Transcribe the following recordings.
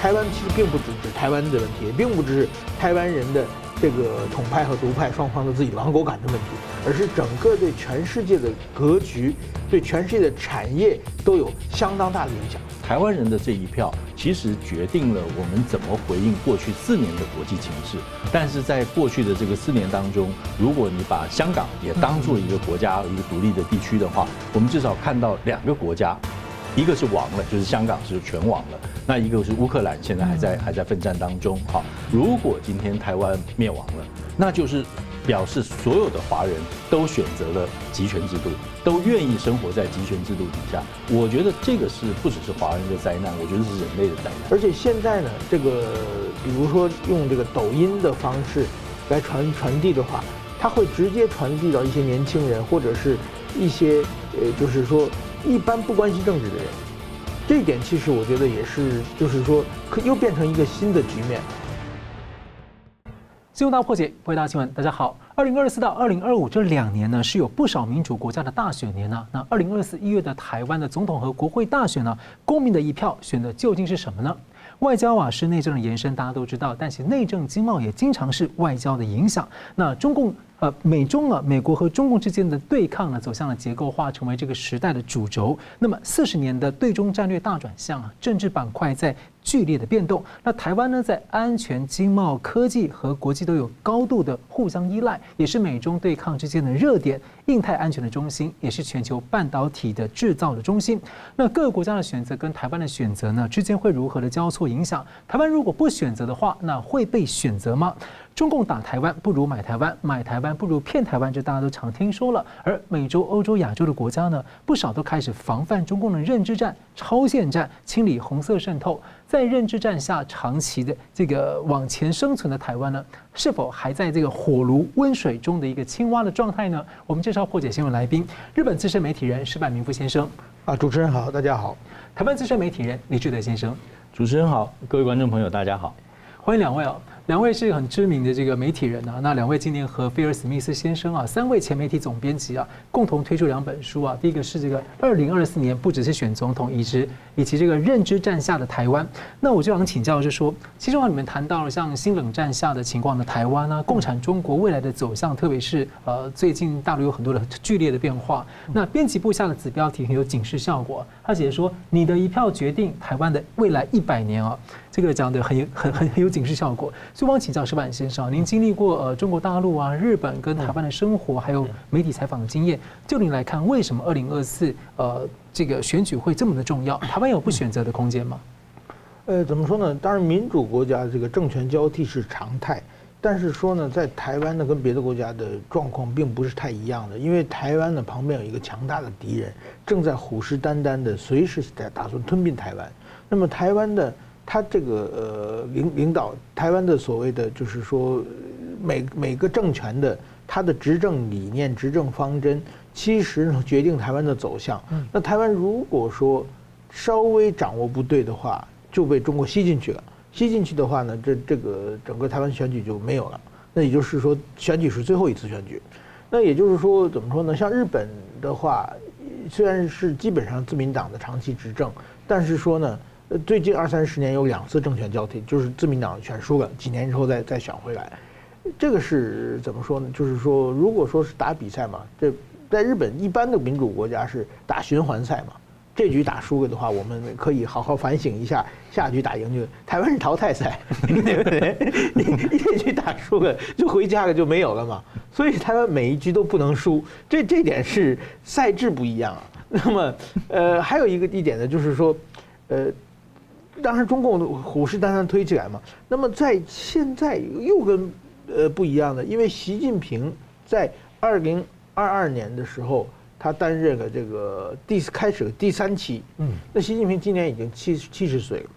台湾其实并不只是台湾的问题，也并不只是台湾人的这个统派和独派双方的自己狼狗感的问题，而是整个对全世界的格局、对全世界的产业都有相当大的影响。台湾人的这一票，其实决定了我们怎么回应过去四年的国际情势。但是在过去的这个四年当中，如果你把香港也当做一个国家、一个独立的地区的话，我们至少看到两个国家。一个是亡了，就是香港是全亡了。那一个是乌克兰，现在还在还在奋战当中。好，如果今天台湾灭亡了，那就是表示所有的华人都选择了集权制度，都愿意生活在集权制度底下。我觉得这个是不只是华人的灾难，我觉得是人类的灾难。而且现在呢，这个比如说用这个抖音的方式来传传递的话，它会直接传递到一些年轻人，或者是一些呃，就是说。一般不关心政治的人，这一点其实我觉得也是，就是说，可又变成一个新的局面。新闻大破解，回答新闻，大家好。二零二四到二零二五这两年呢，是有不少民主国家的大选年呢。那二零二四一月的台湾的总统和国会大选呢，公民的一票选的究竟是什么呢？外交啊是内政的延伸，大家都知道，但是内政经贸也经常是外交的影响。那中共。呃，美中啊，美国和中共之间的对抗呢，走向了结构化，成为这个时代的主轴。那么四十年的对中战略大转向啊，政治板块在剧烈的变动。那台湾呢，在安全、经贸、科技和国际都有高度的互相依赖，也是美中对抗之间的热点，印太安全的中心，也是全球半导体的制造的中心。那各个国家的选择跟台湾的选择呢，之间会如何的交错影响？台湾如果不选择的话，那会被选择吗？中共打台湾不如买台湾，买台湾不如骗台湾，这大家都常听说了。而美洲、欧洲、亚洲的国家呢，不少都开始防范中共的认知战、超限战，清理红色渗透。在认知战下长期的这个往前生存的台湾呢，是否还在这个火炉温水中的一个青蛙的状态呢？我们介绍破解新闻来宾，日本资深媒体人石柏明夫先生。啊，主持人好，大家好。台湾资深媒体人李志德先生。主持人好，各位观众朋友大家好。欢迎两位哦。两位是很知名的这个媒体人啊，那两位今年和菲尔史密斯先生啊，三位前媒体总编辑啊，共同推出两本书啊。第一个是这个二零二四年不只是选总统，以及以及这个认知战下的台湾。那我就想请教，就是说，其中啊，你们谈到了像新冷战下的情况的台湾啊，共产中国未来的走向，特别是呃，最近大陆有很多的剧烈的变化。那编辑部下的子标题很有警示效果，他写说：“你的一票决定台湾的未来一百年啊。”这个讲的很有很很很有警示效果。所以，我想请教石板先生，您经历过呃中国大陆啊、日本跟台湾的生活，还有媒体采访的经验，就您来看，为什么二零二四呃这个选举会这么的重要？台湾有不选择的空间吗？呃，怎么说呢？当然，民主国家这个政权交替是常态，但是说呢，在台湾呢，跟别的国家的状况并不是太一样的，因为台湾呢旁边有一个强大的敌人，正在虎视眈眈的随时在打算吞并台湾。那么台湾的。他这个呃领领导台湾的所谓的就是说每每个政权的他的执政理念、执政方针，其实呢 决定台湾的走向。那台湾如果说稍微掌握不对的话，就被中国吸进去了。吸进去的话呢，这这个整个台湾选举就没有了。那也就是说，选举是最后一次选举。那也就是说，怎么说呢？像日本的话，虽然是基本上自民党的长期执政，但是说呢。最近二三十年有两次政权交替，就是自民党选输了，几年之后再再选回来，这个是怎么说呢？就是说，如果说是打比赛嘛，这在日本一般的民主国家是打循环赛嘛，这局打输了的话，我们可以好好反省一下，下局打赢就。台湾是淘汰赛，对不对？你这局打输了就回家了就没有了嘛，所以台湾每一局都不能输，这这点是赛制不一样啊。那么，呃，还有一个一点呢，就是说，呃。当时中共虎视眈眈推起来嘛，那么在现在又跟呃不一样的，因为习近平在二零二二年的时候，他担任了这个第开始了第三期，嗯，那习近平今年已经七七十岁了，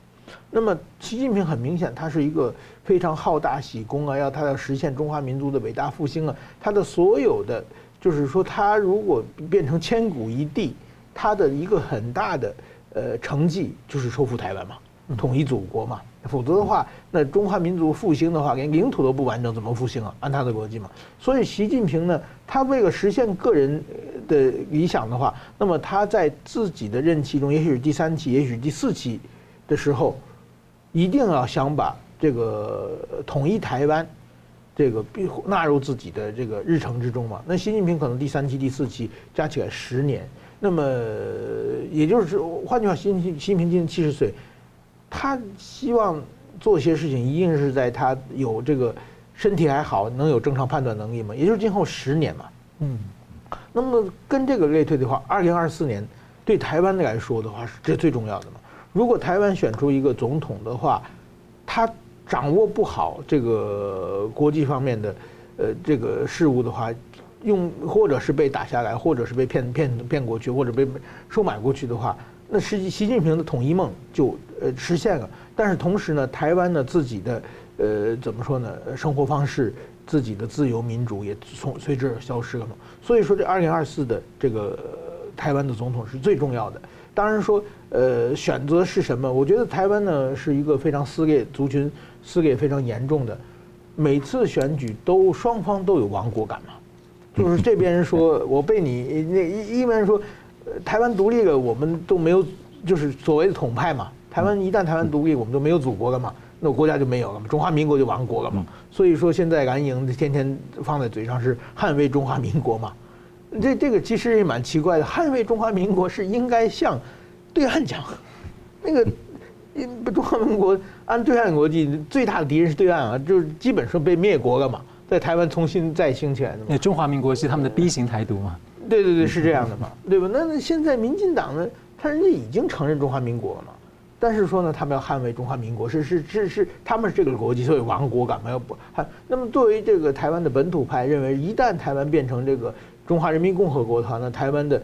那么习近平很明显他是一个非常好大喜功啊，要他要实现中华民族的伟大复兴啊，他的所有的就是说他如果变成千古一帝，他的一个很大的呃成绩就是收复台湾嘛。统一祖国嘛，否则的话，那中华民族复兴的话，连领土都不完整，怎么复兴啊？按他的逻辑嘛。所以习近平呢，他为了实现个人的理想的话，那么他在自己的任期中，也许是第三期，也许是第四期的时候，一定要想把这个统一台湾这个必纳入自己的这个日程之中嘛。那习近平可能第三期、第四期加起来十年，那么也就是换句话，习习近平今年七十岁，他希望做些事情，一定是在他有这个身体还好，能有正常判断能力嘛，也就是今后十年嘛。嗯。那么跟这个类推的话，二零二四年对台湾来说的话是这最重要的嘛。如果台湾选出一个总统的话，他掌握不好这个国际方面的呃这个事务的话，用或者是被打下来，或者是被骗骗骗过去，或者被收买过去的话，那实际习近平的统一梦就呃实现了。但是同时呢，台湾的自己的呃怎么说呢，生活方式。自己的自由民主也从随之而消失了嘛，所以说这二零二四的这个台湾的总统是最重要的。当然说，呃，选择是什么？我觉得台湾呢是一个非常撕裂族群撕裂非常严重的，每次选举都双方都有亡国感嘛，就是这边人说我被你那一一边人说，台湾独立了，我们都没有，就是所谓的统派嘛。台湾一旦台湾独立，我们就没有祖国了嘛。那国家就没有了嘛，中华民国就亡国了嘛。所以说现在蓝营天天放在嘴上是捍卫中华民国嘛，这这个其实也蛮奇怪的。捍卫中华民国是应该向对岸讲，那个中华民国按对岸国际最大的敌人是对岸啊，就是基本上被灭国了嘛，在台湾重新再兴起来的嘛。那中华民国是他们的 B 型台独嘛？对对对，是这样的嘛，对吧？那那现在民进党呢，他人家已经承认中华民国了嘛。但是说呢，他们要捍卫中华民国，是是是是，他们是这个逻辑，所以亡国感嘛要不？那么作为这个台湾的本土派认为，一旦台湾变成这个中华人民共和国的话，那台湾的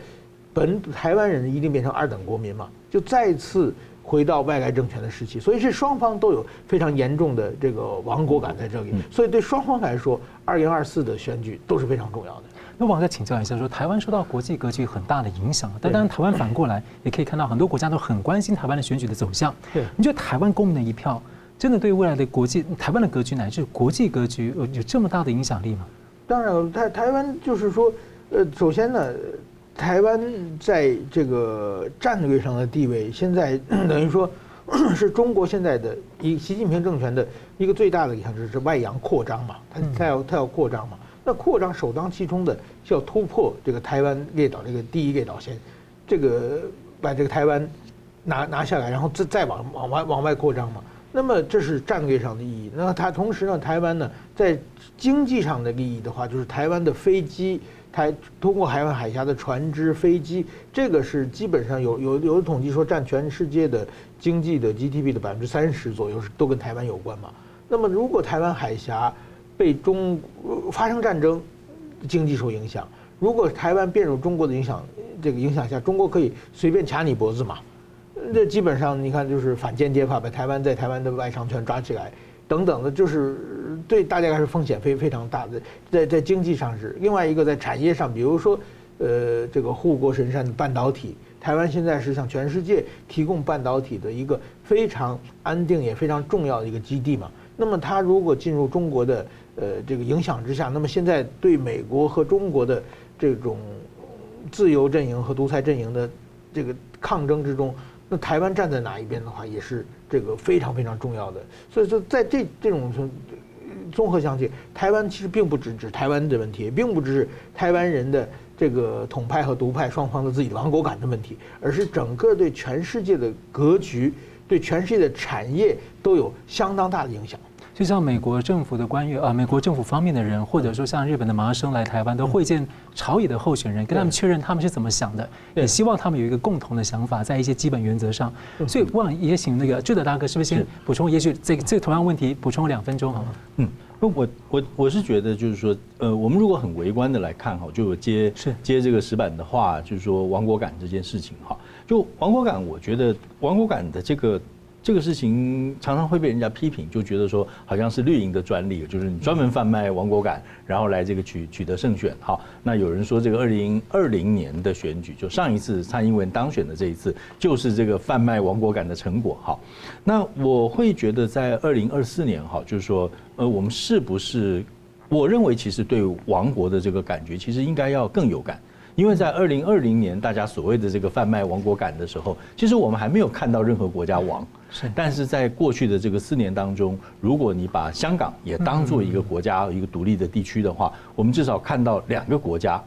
本台湾人一定变成二等国民嘛，就再次回到外来政权的时期。所以是双方都有非常严重的这个亡国感在这里，所以对双方来说，二零二四的选举都是非常重要的。那我再请教一下说，说台湾受到国际格局很大的影响，但当然台湾反过来也可以看到很多国家都很关心台湾的选举的走向。对，你觉得台湾公民的一票真的对未来的国际台湾的格局乃至国际格局有有这么大的影响力吗？当然，台台湾就是说，呃，首先呢，台湾在这个战略上的地位，现在 等于说 是中国现在的一习近平政权的一个最大的影响就是外扬扩张嘛，他他要他要扩张嘛。那扩张首当其冲的就要突破这个台湾列岛这个第一列岛线，这个把这个台湾拿拿下来，然后再再往往外往外扩张嘛。那么这是战略上的意义。那它同时呢，台湾呢在经济上的利益的话，就是台湾的飞机，台通过台湾海峡的船只、飞机，这个是基本上有有有的统计说占全世界的经济的 GDP 的百分之三十左右，是都跟台湾有关嘛。那么如果台湾海峡被中发生战争，经济受影响。如果台湾变入中国的影响，这个影响下，中国可以随便掐你脖子嘛？这基本上你看就是反间谍法，把台湾在台湾的外商全抓起来，等等的，就是对大家来说风险非非常大的。在在经济上是另外一个，在产业上，比如说，呃，这个护国神山的半导体，台湾现在是向全世界提供半导体的一个非常安定也非常重要的一个基地嘛。那么它如果进入中国的呃，这个影响之下，那么现在对美国和中国的这种自由阵营和独裁阵营的这个抗争之中，那台湾站在哪一边的话，也是这个非常非常重要的。所以说，在这这种综合相解，台湾其实并不只指台湾的问题，并不只是台湾人的这个统派和独派双方的自己的亡国感的问题，而是整个对全世界的格局、对全世界的产业都有相当大的影响。就像美国政府的官员啊，美国政府方面的人，或者说像日本的麻生来台湾，都会见朝野的候选人，跟他们确认他们是怎么想的，也希望他们有一个共同的想法，在一些基本原则上。所以，我想也请那个智德大哥，是不是先补充？也许这个这个同样问题补充两分钟好吗？嗯，我我我是觉得就是说，呃，我们如果很围观的来看哈，就接是接这个石板的话，就是说亡国感这件事情哈，就亡国感，我觉得亡国感的这个。这个事情常常会被人家批评，就觉得说好像是绿营的专利，就是你专门贩卖亡国感，然后来这个取取得胜选。好，那有人说这个二零二零年的选举，就上一次蔡英文当选的这一次，就是这个贩卖亡国感的成果。好，那我会觉得在二零二四年，哈，就是说，呃，我们是不是？我认为其实对亡国的这个感觉，其实应该要更有感。因为在二零二零年大家所谓的这个贩卖亡国感的时候，其实我们还没有看到任何国家亡。是，但是在过去的这个四年当中，如果你把香港也当做一个国家、一个独立的地区的话，我们至少看到两个国家。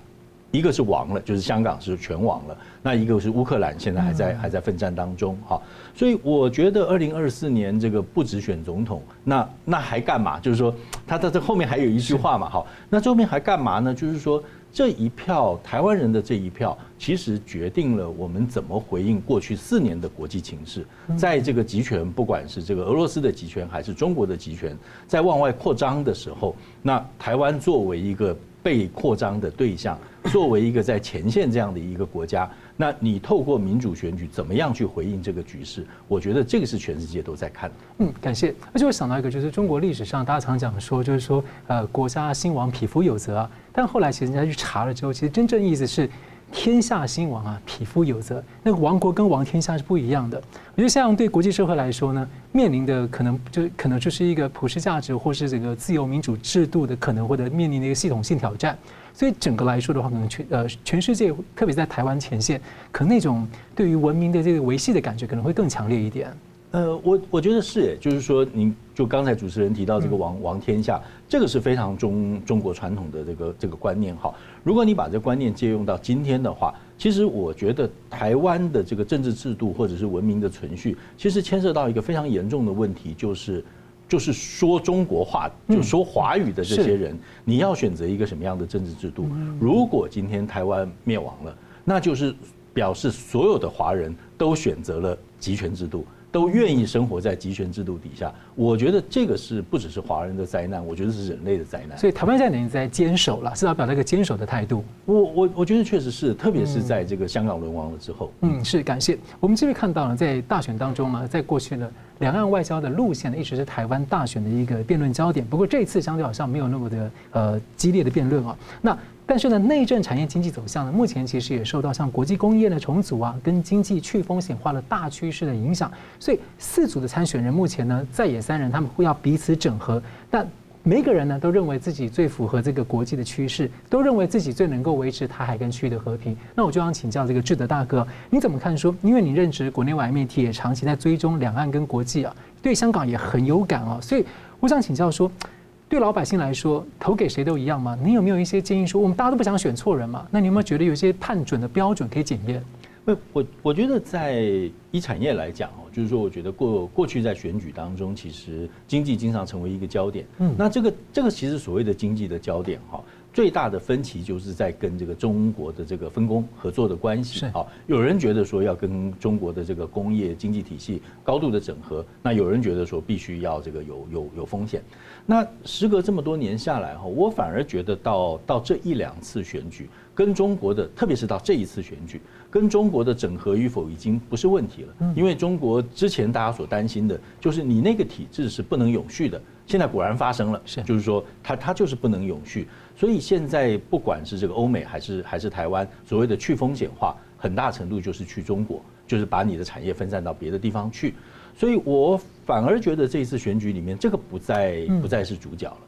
一个是亡了，就是香港是全亡了。那一个是乌克兰，现在还在还在奋战当中。哈，所以我觉得二零二四年这个不只选总统，那那还干嘛？就是说，他在这后面还有一句话嘛。哈，那后面还干嘛呢？就是说，这一票台湾人的这一票，其实决定了我们怎么回应过去四年的国际情势。在这个集权，不管是这个俄罗斯的集权还是中国的集权，在往外扩张的时候，那台湾作为一个。被扩张的对象，作为一个在前线这样的一个国家，那你透过民主选举怎么样去回应这个局势？我觉得这个是全世界都在看。嗯，感谢。而且我想到一个，就是中国历史上大家常讲说，就是说，呃，国家兴亡，匹夫有责啊。但后来其实人家去查了之后，其实真正意思是。天下兴亡啊，匹夫有责。那个亡国跟亡天下是不一样的。我觉得像对国际社会来说呢，面临的可能就可能就是一个普世价值或是这个自由民主制度的可能或者面临的一个系统性挑战。所以整个来说的话，可能全呃全世界，特别在台湾前线，可能那种对于文明的这个维系的感觉可能会更强烈一点。呃，我我觉得是，就是说，您就刚才主持人提到这个亡亡天下，这个是非常中中国传统的这个这个观念哈。如果你把这个观念借用到今天的话，其实我觉得台湾的这个政治制度或者是文明的存续，其实牵涉到一个非常严重的问题，就是就是说中国话就说华语的这些人，你要选择一个什么样的政治制度？如果今天台湾灭亡了，那就是表示所有的华人都选择了集权制度。都愿意生活在集权制度底下，我觉得这个是不只是华人的灾难，我觉得是人类的灾难。所以台湾现在等于在坚守了，至少表达一个坚守的态度。我我我觉得确实是，特别是在这个香港沦亡了之后。嗯，是感谢。我们这边看到了，在大选当中呢，在过去呢，两岸外交的路线呢，一直是台湾大选的一个辩论焦点。不过这次相对好像没有那么的呃激烈的辩论啊。那但是呢，内政产业经济走向呢，目前其实也受到像国际工业的重组啊，跟经济去风险化的大趋势的影响。所以四组的参选人目前呢，在野三人他们会要彼此整合，但每个人呢都认为自己最符合这个国际的趋势，都认为自己最能够维持台海跟区域的和平。那我就想请教这个志德大哥，你怎么看说？因为你任职国内外媒体，也长期在追踪两岸跟国际啊，对香港也很有感啊，所以我想请教说。对老百姓来说，投给谁都一样吗？你有没有一些建议说，我们大家都不想选错人嘛？那你有没有觉得有一些判准的标准可以检验？不，我我觉得在以产业来讲，就是说，我觉得过过去在选举当中，其实经济经常成为一个焦点。嗯，那这个这个其实所谓的经济的焦点哈。最大的分歧就是在跟这个中国的这个分工合作的关系。好，有人觉得说要跟中国的这个工业经济体系高度的整合，那有人觉得说必须要这个有有有风险。那时隔这么多年下来哈，我反而觉得到到这一两次选举跟中国的，特别是到这一次选举跟中国的整合与否已经不是问题了，因为中国之前大家所担心的就是你那个体制是不能永续的。现在果然发生了，是。就是说，它它就是不能永续，所以现在不管是这个欧美还是还是台湾，所谓的去风险化，很大程度就是去中国，就是把你的产业分散到别的地方去，所以我反而觉得这一次选举里面，这个不再不再是主角了。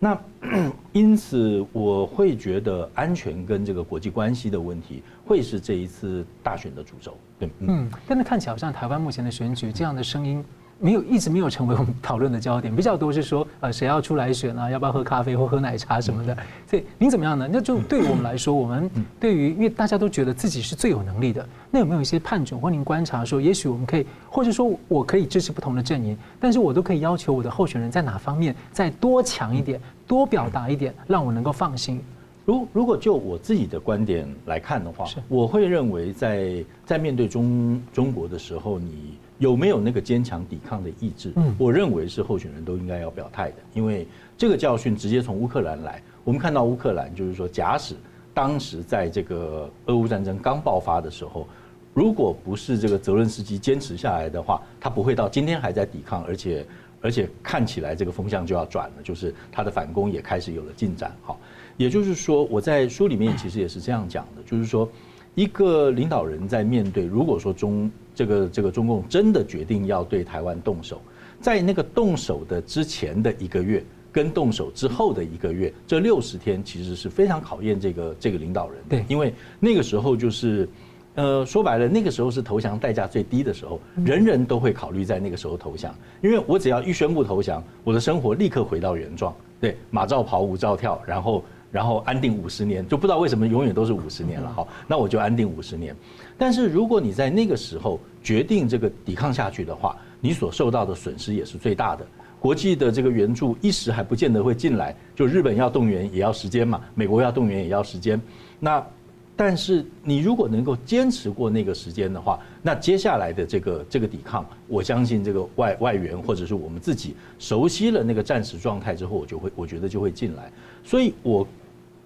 那 因此我会觉得安全跟这个国际关系的问题会是这一次大选的主轴。对，嗯，但是看起来好像台湾目前的选举这样的声音。没有，一直没有成为我们讨论的焦点，比较多是说，呃，谁要出来选啊？要不要喝咖啡或喝奶茶什么的？所以您怎么样呢？那就对我们来说，我们对于因为大家都觉得自己是最有能力的，那有没有一些判准或您观察说，也许我们可以，或者说我可以支持不同的阵营，但是我都可以要求我的候选人在哪方面再多强一点，多表达一点，让我能够放心。如如果就我自己的观点来看的话，我会认为在在面对中中国的时候，你。有没有那个坚强抵抗的意志？嗯，我认为是候选人都应该要表态的，因为这个教训直接从乌克兰来。我们看到乌克兰，就是说，假使当时在这个俄乌战争刚爆发的时候，如果不是这个泽伦斯基坚持下来的话，他不会到今天还在抵抗，而且而且看起来这个风向就要转了，就是他的反攻也开始有了进展。好，也就是说，我在书里面其实也是这样讲的，就是说，一个领导人在面对，如果说中。这个这个中共真的决定要对台湾动手，在那个动手的之前的一个月，跟动手之后的一个月，这六十天其实是非常考验这个这个领导人。对，因为那个时候就是，呃，说白了，那个时候是投降代价最低的时候，人人都会考虑在那个时候投降，因为我只要一宣布投降，我的生活立刻回到原状。对，马照跑，舞照跳，然后然后安定五十年，就不知道为什么永远都是五十年了。好，那我就安定五十年。但是如果你在那个时候决定这个抵抗下去的话，你所受到的损失也是最大的。国际的这个援助一时还不见得会进来，就日本要动员也要时间嘛，美国要动员也要时间。那但是你如果能够坚持过那个时间的话，那接下来的这个这个抵抗，我相信这个外外援或者是我们自己熟悉了那个战时状态之后，我就会我觉得就会进来。所以我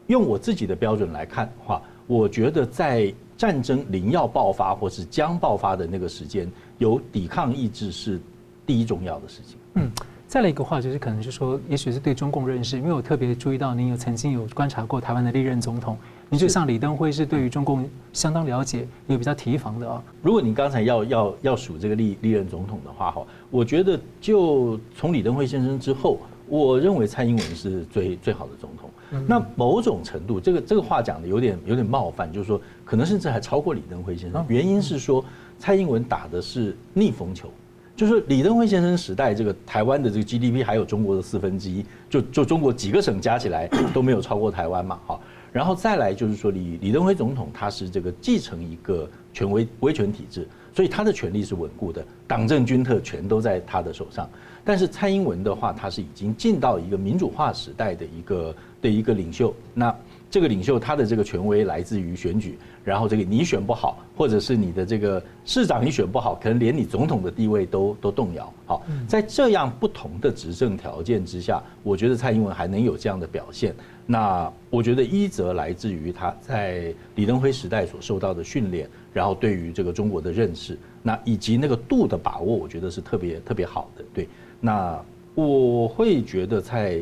用我自己的标准来看的话，我觉得在。战争临要爆发或是将爆发的那个时间，有抵抗意志是第一重要的事情。嗯，再来一个话就是，可能就是说，也许是对中共认识，因为我特别注意到您有曾经有观察过台湾的历任总统，您就像李登辉是对于中共相当了解，也比较提防的啊。如果你刚才要要要数这个历历任总统的话，哈，我觉得就从李登辉先生之后。我认为蔡英文是最最好的总统。那某种程度，这个这个话讲的有点有点冒犯，就是说可能甚至还超过李登辉先生。原因是说蔡英文打的是逆风球，就是李登辉先生时代，这个台湾的这个 GDP 还有中国的四分之一，就就中国几个省加起来 都没有超过台湾嘛。好，然后再来就是说李李登辉总统他是这个继承一个权威威权体制，所以他的权力是稳固的，党政军特全都在他的手上。但是蔡英文的话，他是已经进到一个民主化时代的一个的一个领袖。那这个领袖他的这个权威来自于选举，然后这个你选不好，或者是你的这个市长你选不好，可能连你总统的地位都都动摇。好，在这样不同的执政条件之下，我觉得蔡英文还能有这样的表现。那我觉得一则来自于他在李登辉时代所受到的训练，然后对于这个中国的认识，那以及那个度的把握，我觉得是特别特别好的。对。那我会觉得在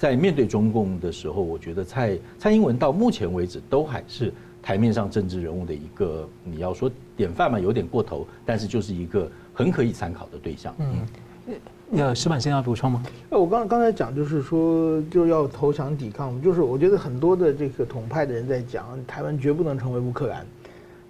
在面对中共的时候，我觉得蔡蔡英文到目前为止都还是台面上政治人物的一个，你要说典范嘛，有点过头，但是就是一个很可以参考的对象。嗯，要矢板先要补充吗？我刚刚才讲就是说就要投降抵抗，就是我觉得很多的这个统派的人在讲，台湾绝不能成为乌克兰。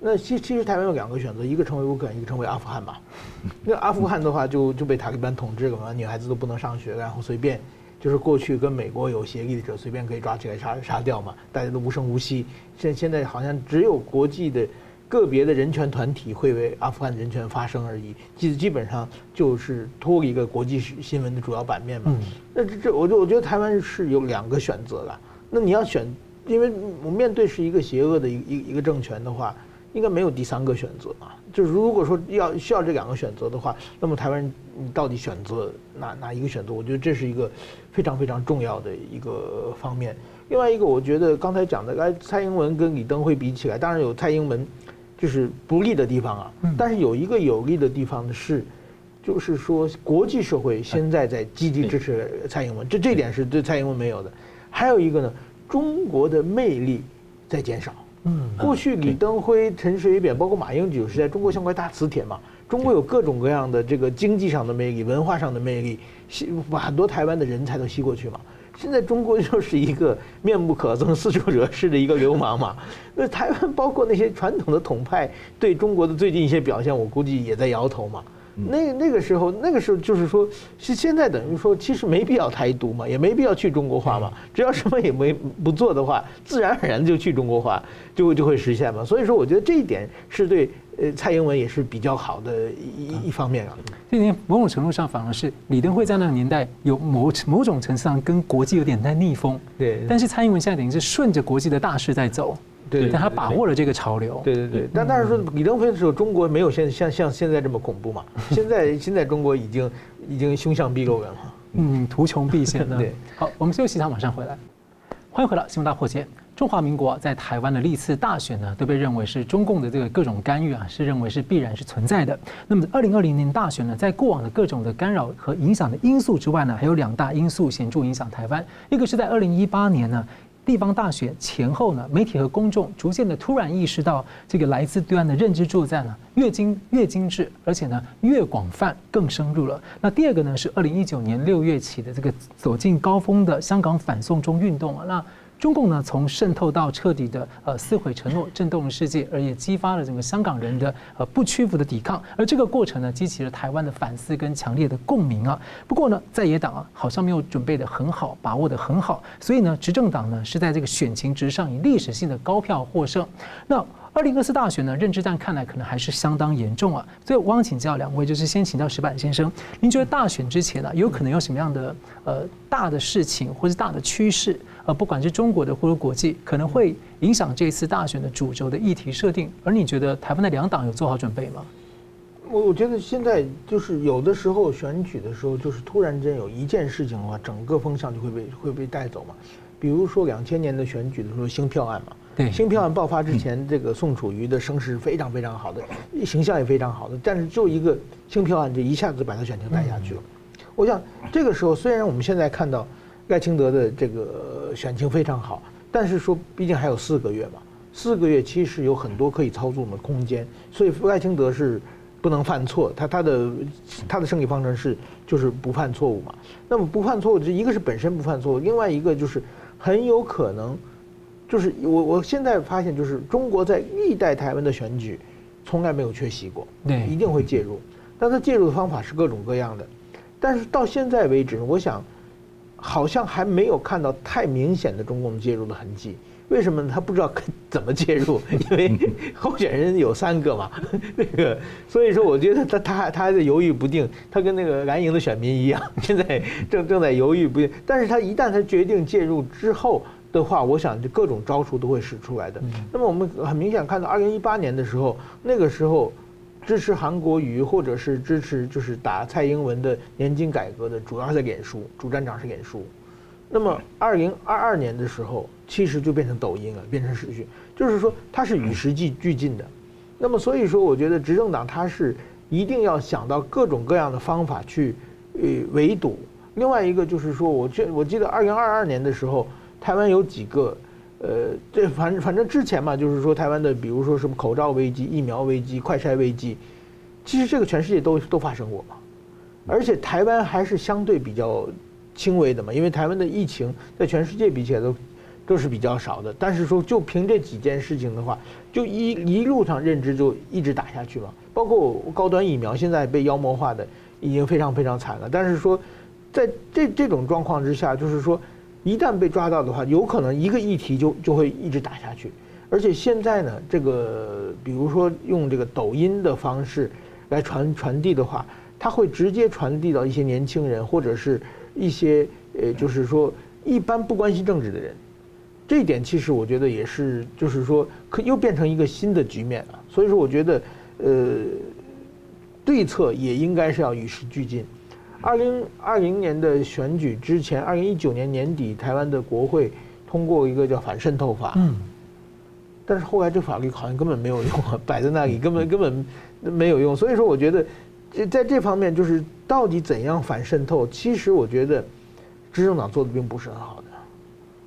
那其其实台湾有两个选择，一个成为乌克兰，一个成为阿富汗嘛。那阿富汗的话就就被塔利班统治了嘛，女孩子都不能上学，然后随便就是过去跟美国有协议的者随便可以抓起来杀杀掉嘛，大家都无声无息。现现在好像只有国际的个别的人权团体会为阿富汗人权发声而已，基基本上就是脱离一个国际新闻的主要版面嘛。那这这我就我觉得台湾是有两个选择的。那你要选，因为我面对是一个邪恶的一一一个政权的话。应该没有第三个选择啊！就是如果说要需要这两个选择的话，那么台湾人你到底选择哪哪一个选择？我觉得这是一个非常非常重要的一个方面。另外一个，我觉得刚才讲的，哎，蔡英文跟李登辉比起来，当然有蔡英文就是不利的地方啊。但是有一个有利的地方的是，就是说国际社会现在在积极支持蔡英文，这这点是对蔡英文没有的。还有一个呢，中国的魅力在减少。嗯，过去李登辉、陈水扁，包括马英九，是在中国像块大磁铁嘛。中国有各种各样的这个经济上的魅力、文化上的魅力，吸把很多台湾的人才都吸过去嘛。现在中国就是一个面目可憎、四处惹事的一个流氓嘛。那台湾包括那些传统的统派，对中国的最近一些表现，我估计也在摇头嘛。那那个时候，那个时候就是说，是现在等于说，其实没必要台独嘛，也没必要去中国化嘛。只要什么也没不做的话，自然而然就去中国化，就就会实现嘛。所以说，我觉得这一点是对呃蔡英文也是比较好的一一方面啊。这点某种程度上反而是李登辉在那个年代有某某种程度上跟国际有点在逆风，对。但是蔡英文现在等于是顺着国际的大势在走。对，但他把握了这个潮流。对对对，但但是说李登辉的时候，中国没有现像像现在这么恐怖嘛？现在现在中国已经已经凶相毕露了。嗯，图穷匕见的。对，好，我们休息一下，马上回来。欢迎回到，新闻大破解。中华民国在台湾的历次大选呢，都被认为是中共的这个各种干预啊，是认为是必然是存在的。那么，二零二零年大选呢，在过往的各种的干扰和影响的因素之外呢，还有两大因素显著影响台湾。一个是在二零一八年呢。地方大选前后呢，媒体和公众逐渐的突然意识到，这个来自对岸的认知作战呢，越精越精致，而且呢越广泛、更深入了。那第二个呢，是二零一九年六月起的这个走进高峰的香港反送中运动啊，那。中共呢，从渗透到彻底的呃撕毁承诺，震动了世界，而也激发了整个香港人的呃不屈服的抵抗。而这个过程呢，激起了台湾的反思跟强烈的共鸣啊。不过呢，在野党啊，好像没有准备得很好，把握得很好，所以呢，执政党呢是在这个选情之上以历史性的高票获胜。那。二零二四大选呢，认知战看来可能还是相当严重啊，所以我想请教两位，就是先请教石板先生，您觉得大选之前呢，有可能有什么样的呃大的事情或是大的趋势，呃，不管是中国的或者国际，可能会影响这次大选的主轴的议题设定？而你觉得台湾的两党有做好准备吗？我我觉得现在就是有的时候选举的时候，就是突然间有一件事情的话，整个风向就会被会被带走嘛。比如说两千年的选举的时候，兴票案嘛。对，兴票案爆发之前，这个宋楚瑜的声势非常非常好的，形象也非常好的，但是就一个新票案，就一下子把他选情带下去了。我想这个时候，虽然我们现在看到赖清德的这个选情非常好，但是说毕竟还有四个月嘛，四个月其实有很多可以操纵的空间，所以赖清德是不能犯错，他他的他的胜利方程式就是不犯错误嘛。那么不犯错误，这一个是本身不犯错误，另外一个就是很有可能。就是我我现在发现，就是中国在历代台湾的选举，从来没有缺席过，对，一定会介入，但他介入的方法是各种各样的，但是到现在为止，我想，好像还没有看到太明显的中共介入的痕迹。为什么呢？他不知道 怎么介入，因为候选人有三个嘛，那个，所以说我觉得他他还他还在犹豫不定，他跟那个蓝营的选民一样，现在正正在犹豫不定。但是他一旦他决定介入之后。的话，我想就各种招数都会使出来的。那么我们很明显看到，二零一八年的时候，那个时候支持韩国瑜或者是支持就是打蔡英文的年金改革的，主要是在脸书，主战场是脸书。那么二零二二年的时候，其实就变成抖音了，变成视讯，就是说它是与时俱俱进的。那么所以说，我觉得执政党它是一定要想到各种各样的方法去呃围堵。另外一个就是说，我记我记得二零二二年的时候。台湾有几个，呃，这反正反正之前嘛，就是说台湾的，比如说什么口罩危机、疫苗危机、快筛危机，其实这个全世界都都发生过嘛，而且台湾还是相对比较轻微的嘛，因为台湾的疫情在全世界比起来都都是比较少的。但是说就凭这几件事情的话，就一一路上认知就一直打下去嘛，包括高端疫苗现在被妖魔化的已经非常非常惨了。但是说在这这种状况之下，就是说。一旦被抓到的话，有可能一个议题就就会一直打下去，而且现在呢，这个比如说用这个抖音的方式来传传递的话，它会直接传递到一些年轻人或者是一些呃，就是说一般不关心政治的人，这一点其实我觉得也是，就是说可又变成一个新的局面了。所以说，我觉得呃，对策也应该是要与时俱进。二零二零年的选举之前，二零一九年年底，台湾的国会通过一个叫反渗透法。嗯。但是后来这法律好像根本没有用啊，摆在那里根本根本没有用。所以说，我觉得这在这方面，就是到底怎样反渗透，其实我觉得执政党做的并不是很好的。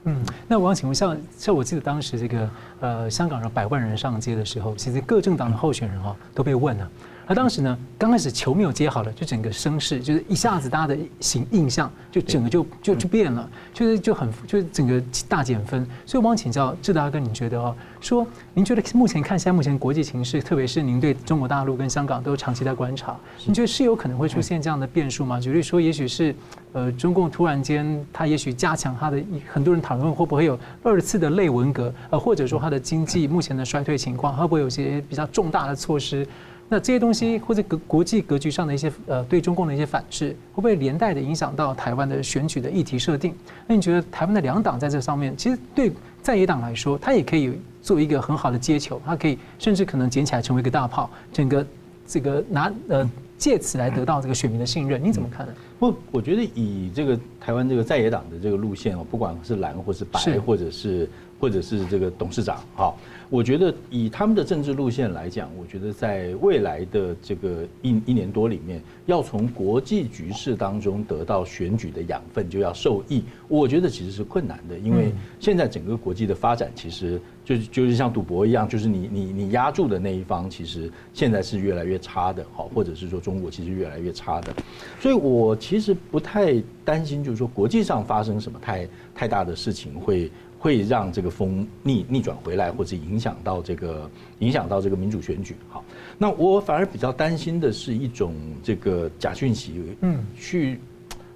嗯，那我想请问，像像我记得当时这个呃香港的百万人上街的时候，其实各政党的候选人哦都被问了。而当时呢，刚开始球没有接好了，就整个声势就是一下子大家的形印象就整个就就就变了，就是就很就是整个大减分。所以我想请教志大哥，你觉得哦，说您觉得目前看现在目前国际形势，特别是您对中国大陆跟香港都长期在观察，你觉得是有可能会出现这样的变数吗？举例说，也许是呃中共突然间他也许加强他的，很多人讨论会不会有二次的类文革，呃或者说他的经济目前的衰退情况，会不会有些比较重大的措施？那这些东西或者国国际格局上的一些呃对中共的一些反制，会不会连带的影响到台湾的选举的议题设定？那你觉得台湾的两党在这上面，其实对在野党来说，它也可以做一个很好的接球，它可以甚至可能捡起来成为一个大炮，整个这个拿呃借此来得到这个选民的信任，你怎么看呢？不，我觉得以这个台湾这个在野党的这个路线哦，不管是蓝或是白，或者是或者是这个董事长，哈，我觉得以他们的政治路线来讲，我觉得在未来的这个一一年多里面，要从国际局势当中得到选举的养分，就要受益，我觉得其实是困难的，因为现在整个国际的发展其实。就就是像赌博一样，就是你你你压住的那一方，其实现在是越来越差的，好，或者是说中国其实越来越差的，所以我其实不太担心，就是说国际上发生什么太太大的事情，会会让这个风逆逆转回来，或者影响到这个影响到这个民主选举。好，那我反而比较担心的是一种这个假讯息，嗯，去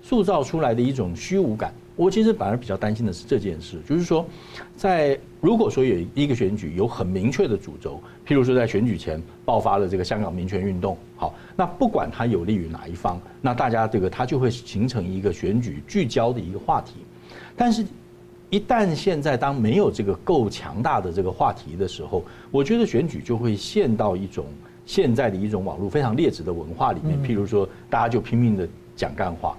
塑造出来的一种虚无感。我其实反而比较担心的是这件事，就是说，在如果说有一个选举有很明确的主轴，譬如说在选举前爆发了这个香港民权运动，好，那不管它有利于哪一方，那大家这个它就会形成一个选举聚焦的一个话题。但是，一旦现在当没有这个够强大的这个话题的时候，我觉得选举就会陷到一种现在的一种网络非常劣质的文化里面，譬如说大家就拼命的讲干话，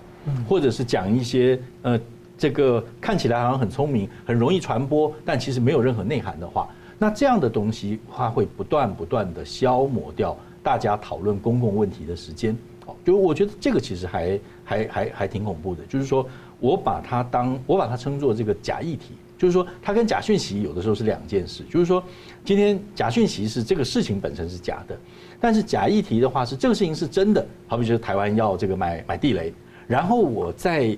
或者是讲一些呃。这个看起来好像很聪明，很容易传播，但其实没有任何内涵的话，那这样的东西它会不断不断的消磨掉大家讨论公共问题的时间。哦，就我觉得这个其实还还还还挺恐怖的。就是说我把它当我把它称作这个假议题，就是说它跟假讯息有的时候是两件事。就是说今天假讯息是这个事情本身是假的，但是假议题的话是这个事情是真的。好比就是台湾要这个买买地雷，然后我再。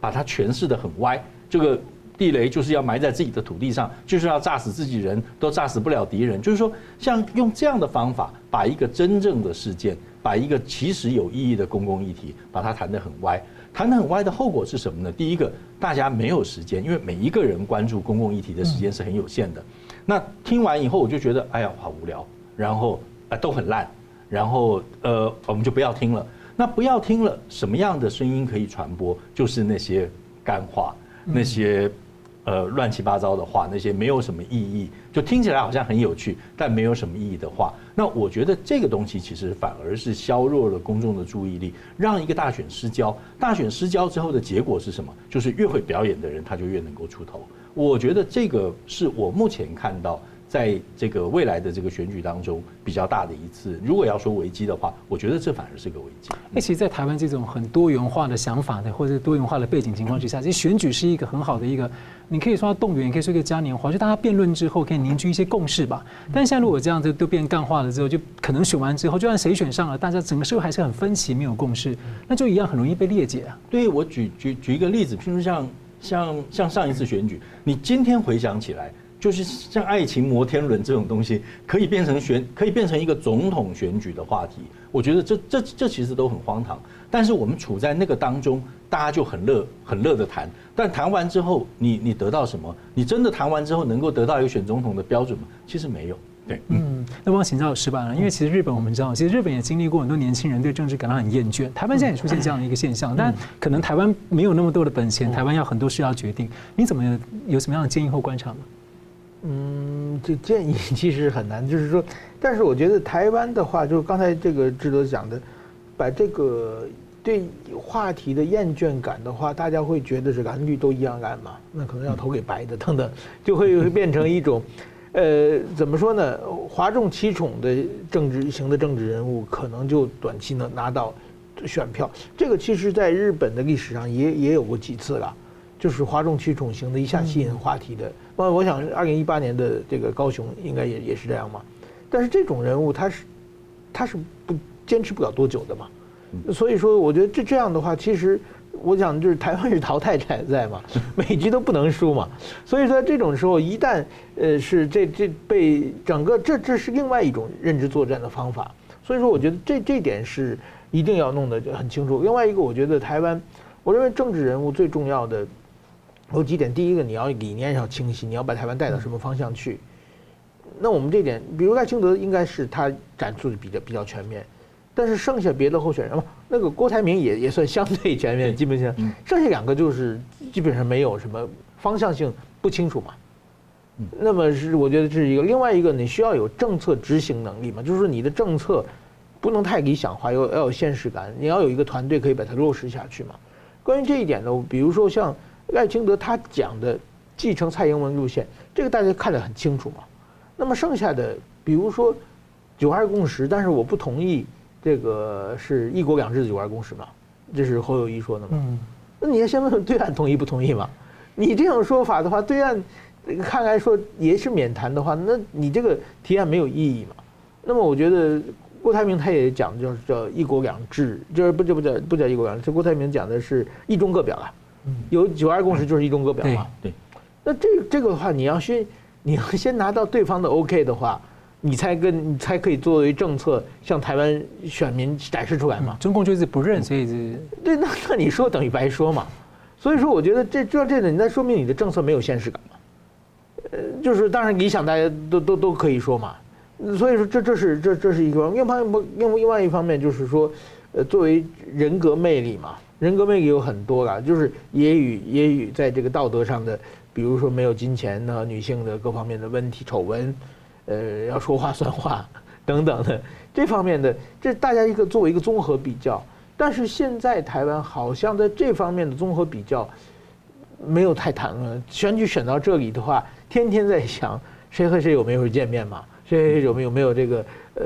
把它诠释得很歪，这个地雷就是要埋在自己的土地上，就是要炸死自己人，都炸死不了敌人。就是说，像用这样的方法，把一个真正的事件，把一个其实有意义的公共议题，把它谈得很歪。谈得很歪的后果是什么呢？第一个，大家没有时间，因为每一个人关注公共议题的时间是很有限的。那听完以后，我就觉得，哎呀，好无聊，然后啊都很烂，然后呃，我们就不要听了。那不要听了，什么样的声音可以传播？就是那些干话，那些呃乱七八糟的话，那些没有什么意义，就听起来好像很有趣，但没有什么意义的话。那我觉得这个东西其实反而是削弱了公众的注意力，让一个大选失焦。大选失焦之后的结果是什么？就是越会表演的人，他就越能够出头。我觉得这个是我目前看到。在这个未来的这个选举当中，比较大的一次，如果要说危机的话，我觉得这反而是个危机。那其实，在台湾这种很多元化的想法的，或者多元化的背景情况之下，其实选举是一个很好的一个，你可以说动员，也可以说一个嘉年华，就大家辩论之后可以凝聚一些共识吧。但现在如果这样子都变干化了之后，就可能选完之后，就算谁选上了，大家整个社会还是很分歧，没有共识，那就一样很容易被裂解啊。对，我举举举一个例子，譬如像像像上一次选举，你今天回想起来。就是像爱情摩天轮这种东西，可以变成选，可以变成一个总统选举的话题。我觉得这这这其实都很荒唐。但是我们处在那个当中，大家就很乐很乐的谈。但谈完之后，你你得到什么？你真的谈完之后能够得到一个选总统的标准吗？其实没有。对，嗯。那我想请教矢板了，因为其实日本我们知道，其实日本也经历过很多年轻人对政治感到很厌倦。台湾现在也出现这样的一个现象，但可能台湾没有那么多的本钱，台湾要很多事要决定。你怎么有什么样的建议或观察吗？嗯，这建议其实很难，就是说，但是我觉得台湾的话，就是刚才这个志德讲的，把这个对话题的厌倦感的话，大家会觉得是蓝绿都一样蓝嘛，那可能要投给白的等等，就会变成一种，呃，怎么说呢？哗众取宠的政治型的政治人物，可能就短期能拿到选票。这个其实在日本的历史上也也有过几次了。就是哗众取宠型的，一下吸引话题的。那我想，二零一八年的这个高雄应该也也是这样嘛。但是这种人物，他是他是不坚持不了多久的嘛。所以说，我觉得这这样的话，其实我想就是台湾是淘汰赛嘛，每局都不能输嘛。所以说这种时候，一旦呃是这这被整个这这是另外一种认知作战的方法。所以说，我觉得这这点是一定要弄得很清楚。另外一个，我觉得台湾，我认为政治人物最重要的。有几点，第一个你要理念上清晰，你要把台湾带到什么方向去。那我们这点，比如赖清德应该是他展出的比较比较全面，但是剩下别的候选人嘛，那个郭台铭也也算相对全面，基本上剩下两个就是基本上没有什么方向性不清楚嘛。那么是我觉得这是一个，另外一个你需要有政策执行能力嘛，就是说你的政策不能太理想化，要要有现实感，你要有一个团队可以把它落实下去嘛。关于这一点呢，比如说像赖清德他讲的继承蔡英文路线，这个大家看得很清楚嘛。那么剩下的，比如说九二共识，但是我不同意这个是一国两制的九二共识嘛，这是侯友谊说的嘛。嗯。那你要先问问对岸同意不同意嘛？你这种说法的话，对岸看来说也是免谈的话，那你这个提案没有意义嘛？那么我觉得郭台铭他也讲，就是叫一国两制，就是不就不叫不叫一国两制，郭台铭讲的是一中各表啊。有九二共识就是一中各表嘛。对。那这这个的话，你要先你要先拿到对方的 OK 的话，你才跟你才可以作为政策向台湾选民展示出来嘛。中共就是不认，所以是。对，那那你说等于白说嘛。所以说，我觉得这这这点，那说明你的政策没有现实感嘛。呃，就是当然理想大家都都都可以说嘛。所以说这这是这这是一个，另外不另另外一方面就是说，呃，作为人格魅力嘛，人格魅力有很多啦，就是也与也与在这个道德上的，比如说没有金钱呢，女性的各方面的问题丑闻，呃，要说话算话等等的这方面的，这大家一个作为一个综合比较。但是现在台湾好像在这方面的综合比较没有太谈了。选举选到这里的话，天天在想谁和谁有没有见面嘛？谁有没有没有这个呃，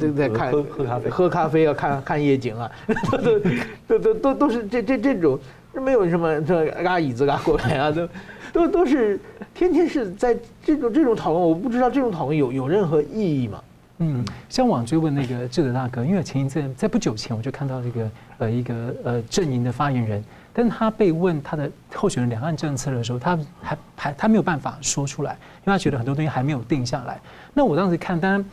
这个在看喝喝咖啡，喝咖啡啊，看看夜景啊，都都都都都是这这这种，没有什么这拉椅子拉过来啊，都都都是天天是在这种这种讨论，我不知道这种讨论有有任何意义吗？嗯，像网追问那个智德大哥，因为前一阵在不久前我就看到这个呃一个呃阵营的发言人，但他被问他的候选人两岸政策的时候，他还还他没有办法说出来，因为他觉得很多东西还没有定下来。那我当时看，当然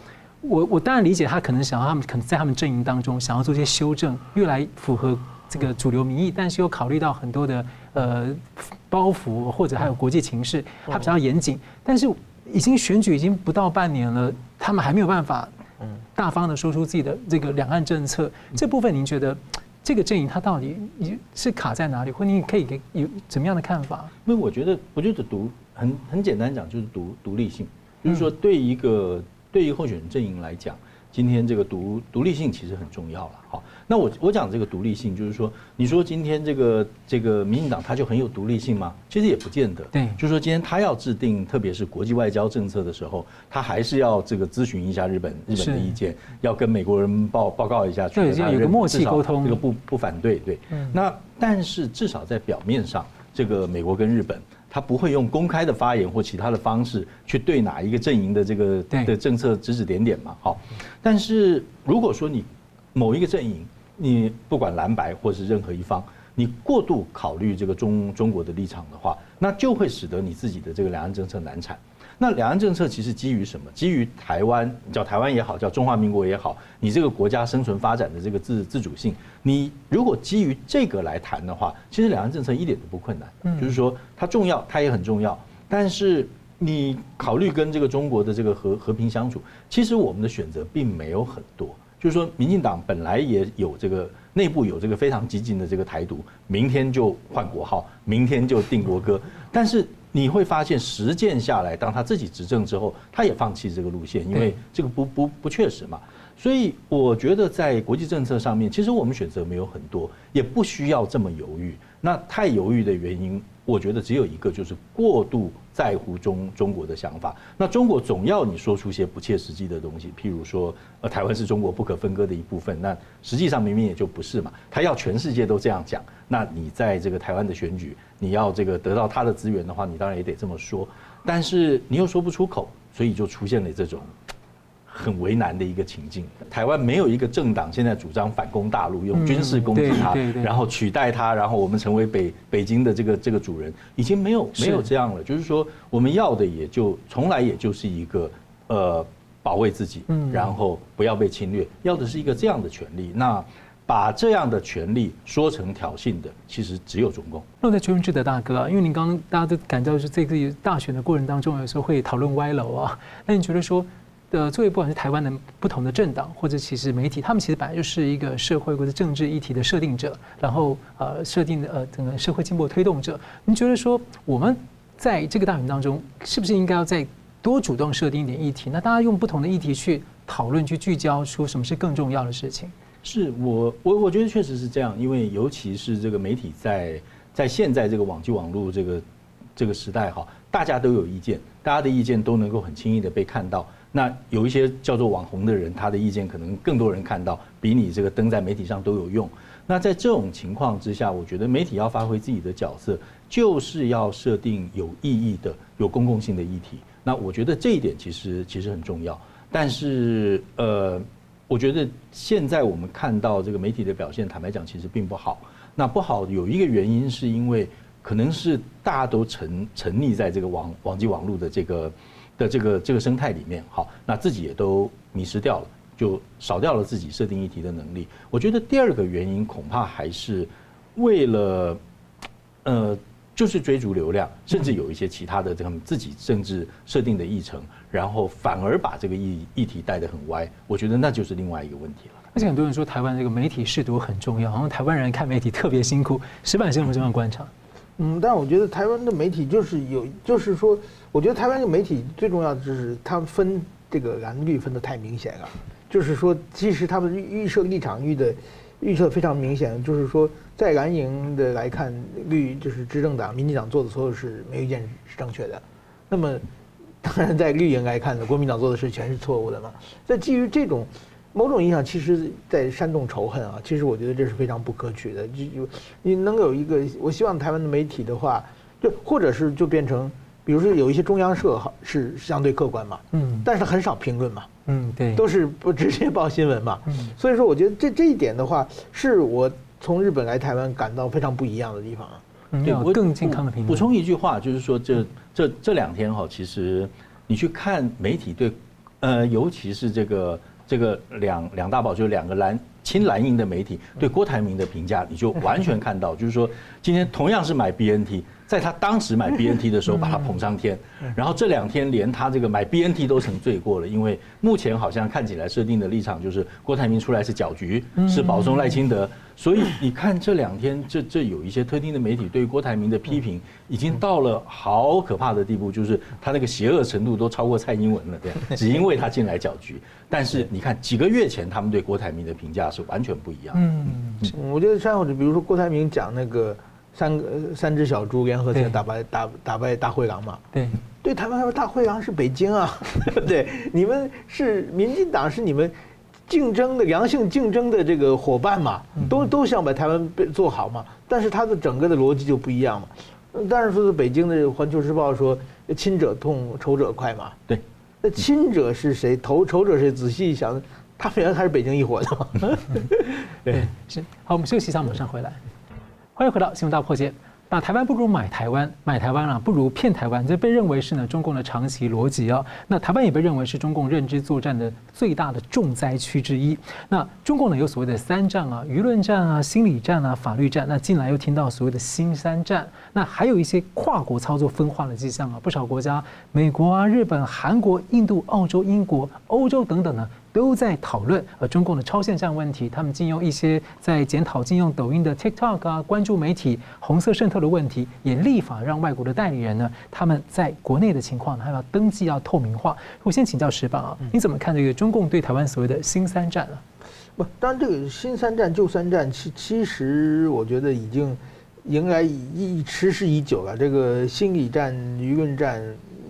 我我当然理解他可能想要他们可能在他们阵营当中想要做一些修正，越来符合这个主流民意，但是又考虑到很多的呃包袱或者还有国际情势，他比较严谨，但是。已经选举已经不到半年了，他们还没有办法，大方的说出自己的这个两岸政策。这部分您觉得这个阵营它到底是卡在哪里，或你可以给有怎么样的看法？因为我觉得，我觉得独很很简单讲，就是独独立性，就是说对一个对于候选人阵营来讲。今天这个独独立性其实很重要了，好，那我我讲这个独立性，就是说，你说今天这个这个民进党他就很有独立性吗？其实也不见得，对，就是说今天他要制定，特别是国际外交政策的时候，他还是要这个咨询一下日本日本的意见，要跟美国人报报告一下，对，要有个默契沟通，这个不不反对，对，那但是至少在表面上，这个美国跟日本。他不会用公开的发言或其他的方式去对哪一个阵营的这个的政策指指点点嘛？好，但是如果说你某一个阵营，你不管蓝白或是任何一方，你过度考虑这个中中国的立场的话，那就会使得你自己的这个两岸政策难产。那两岸政策其实基于什么？基于台湾，叫台湾也好，叫中华民国也好，你这个国家生存发展的这个自自主性，你如果基于这个来谈的话，其实两岸政策一点都不困难。嗯，就是说它重要，它也很重要。但是你考虑跟这个中国的这个和和平相处，其实我们的选择并没有很多。就是说，民进党本来也有这个内部有这个非常激进的这个台独，明天就换国号，明天就定国歌，但是。你会发现实践下来，当他自己执政之后，他也放弃这个路线，因为这个不不不确实嘛。所以我觉得在国际政策上面，其实我们选择没有很多，也不需要这么犹豫。那太犹豫的原因，我觉得只有一个，就是过度在乎中中国的想法。那中国总要你说出些不切实际的东西，譬如说，呃，台湾是中国不可分割的一部分，那实际上明明也就不是嘛。他要全世界都这样讲，那你在这个台湾的选举，你要这个得到他的资源的话，你当然也得这么说。但是你又说不出口，所以就出现了这种。很为难的一个情境。台湾没有一个政党现在主张反攻大陆，用军事攻击它，然后取代它，然后我们成为北北京的这个这个主人，已经没有没有这样了。就是说，我们要的也就从来也就是一个呃保卫自己，然后不要被侵略，要的是一个这样的权利。那把这样的权利说成挑衅的，其实只有中共。那我再追问志德大哥啊，因为您刚刚大家都感到是这个大选的过程当中，有时候会讨论歪楼啊，那你觉得说？的作为不管是台湾的不同的政党，或者其实媒体，他们其实本来就是一个社会或者政治议题的设定者，然后呃设定的呃整个社会进步推动者。您觉得说我们在这个大选当中，是不是应该要再多主动设定一点议题，那大家用不同的议题去讨论，去聚焦出什么是更重要的事情。是我我我觉得确实是这样，因为尤其是这个媒体在在现在这个网际网络这个这个时代哈，大家都有意见，大家的意见都能够很轻易的被看到。那有一些叫做网红的人，他的意见可能更多人看到，比你这个登在媒体上都有用。那在这种情况之下，我觉得媒体要发挥自己的角色，就是要设定有意义的、有公共性的议题。那我觉得这一点其实其实很重要。但是呃。我觉得现在我们看到这个媒体的表现，坦白讲，其实并不好。那不好有一个原因，是因为可能是大家都沉沉溺在这个网网际网络的这个的这个这个生态里面，好，那自己也都迷失掉了，就少掉了自己设定议题的能力。我觉得第二个原因恐怕还是为了，呃。就是追逐流量，甚至有一些其他的这种自己政治设定的议程，然后反而把这个议议题带得很歪。我觉得那就是另外一个问题了。而且很多人说台湾这个媒体试读很重要，好像台湾人看媒体特别辛苦。石板先生这样观察？嗯，但我觉得台湾的媒体就是有，就是说，我觉得台湾的媒体最重要的就是它分这个蓝绿分得太明显了。就是说，其实他们预设立场预的。预测非常明显，就是说，在蓝营的来看，绿就是执政党、民进党做的所有事，没有一件是正确的。那么，当然在绿营来看呢，国民党做的事全是错误的嘛。在基于这种某种意义上，其实在煽动仇恨啊。其实我觉得这是非常不可取的。就就你能有一个，我希望台湾的媒体的话，就或者是就变成。比如说有一些中央社好是相对客观嘛，嗯，但是很少评论嘛，嗯，对，都是不直接报新闻嘛，嗯，所以说我觉得这这一点的话，是我从日本来台湾感到非常不一样的地方啊。对，我更健康的评论。补充一句话，就是说这这这两天哈，其实你去看媒体对，呃，尤其是这个这个两两大宝，就是两个蓝亲蓝营的媒体对郭台铭的评价，你就完全看到，就是说今天同样是买 BNT。在他当时买 BNT 的时候，把他捧上天，然后这两天连他这个买 BNT 都成罪过了，因为目前好像看起来设定的立场就是郭台铭出来是搅局，是保送赖清德，所以你看这两天这这有一些特定的媒体对郭台铭的批评已经到了好可怕的地步，就是他那个邪恶程度都超过蔡英文了，对，只因为他进来搅局。但是你看几个月前他们对郭台铭的评价是完全不一样。嗯，我觉得像比如说郭台铭讲那个。三个三只小猪联合起来打败打打败大灰狼嘛？对，对台湾来说，大灰狼是北京啊，对，你们是民进党，是你们竞争的良性竞争的这个伙伴嘛，都都想把台湾做好嘛。但是他的整个的逻辑就不一样嘛。但是说是北京的《环球时报》说“亲者痛，仇者快”嘛。对，那亲者是谁？仇仇者是谁？仔细一想，他们原来还是北京一伙的嘛。对，是。好，我们休息一下，马上回来。欢迎回到新闻大破解。那台湾不如买台湾，买台湾啊不如骗台湾，这被认为是呢中共的长期逻辑啊。那台湾也被认为是中共认知作战的最大的重灾区之一。那中共呢有所谓的三战啊，舆论战啊、心理战啊、法律战。那近来又听到所谓的新三战，那还有一些跨国操作分化的迹象啊。不少国家，美国啊、日本、韩国、印度、澳洲、英国、欧洲等等呢。都在讨论呃中共的超限战问题，他们禁用一些在检讨禁用抖音的 TikTok 啊，关注媒体红色渗透的问题，也立法让外国的代理人呢，他们在国内的情况呢，还要登记要透明化。我先请教石板啊，你怎么看这个中共对台湾所谓的新三战呢？不，当然这个新三战旧三战，其其实我觉得已经迎来已迟迟已久了。这个心理战、舆论战，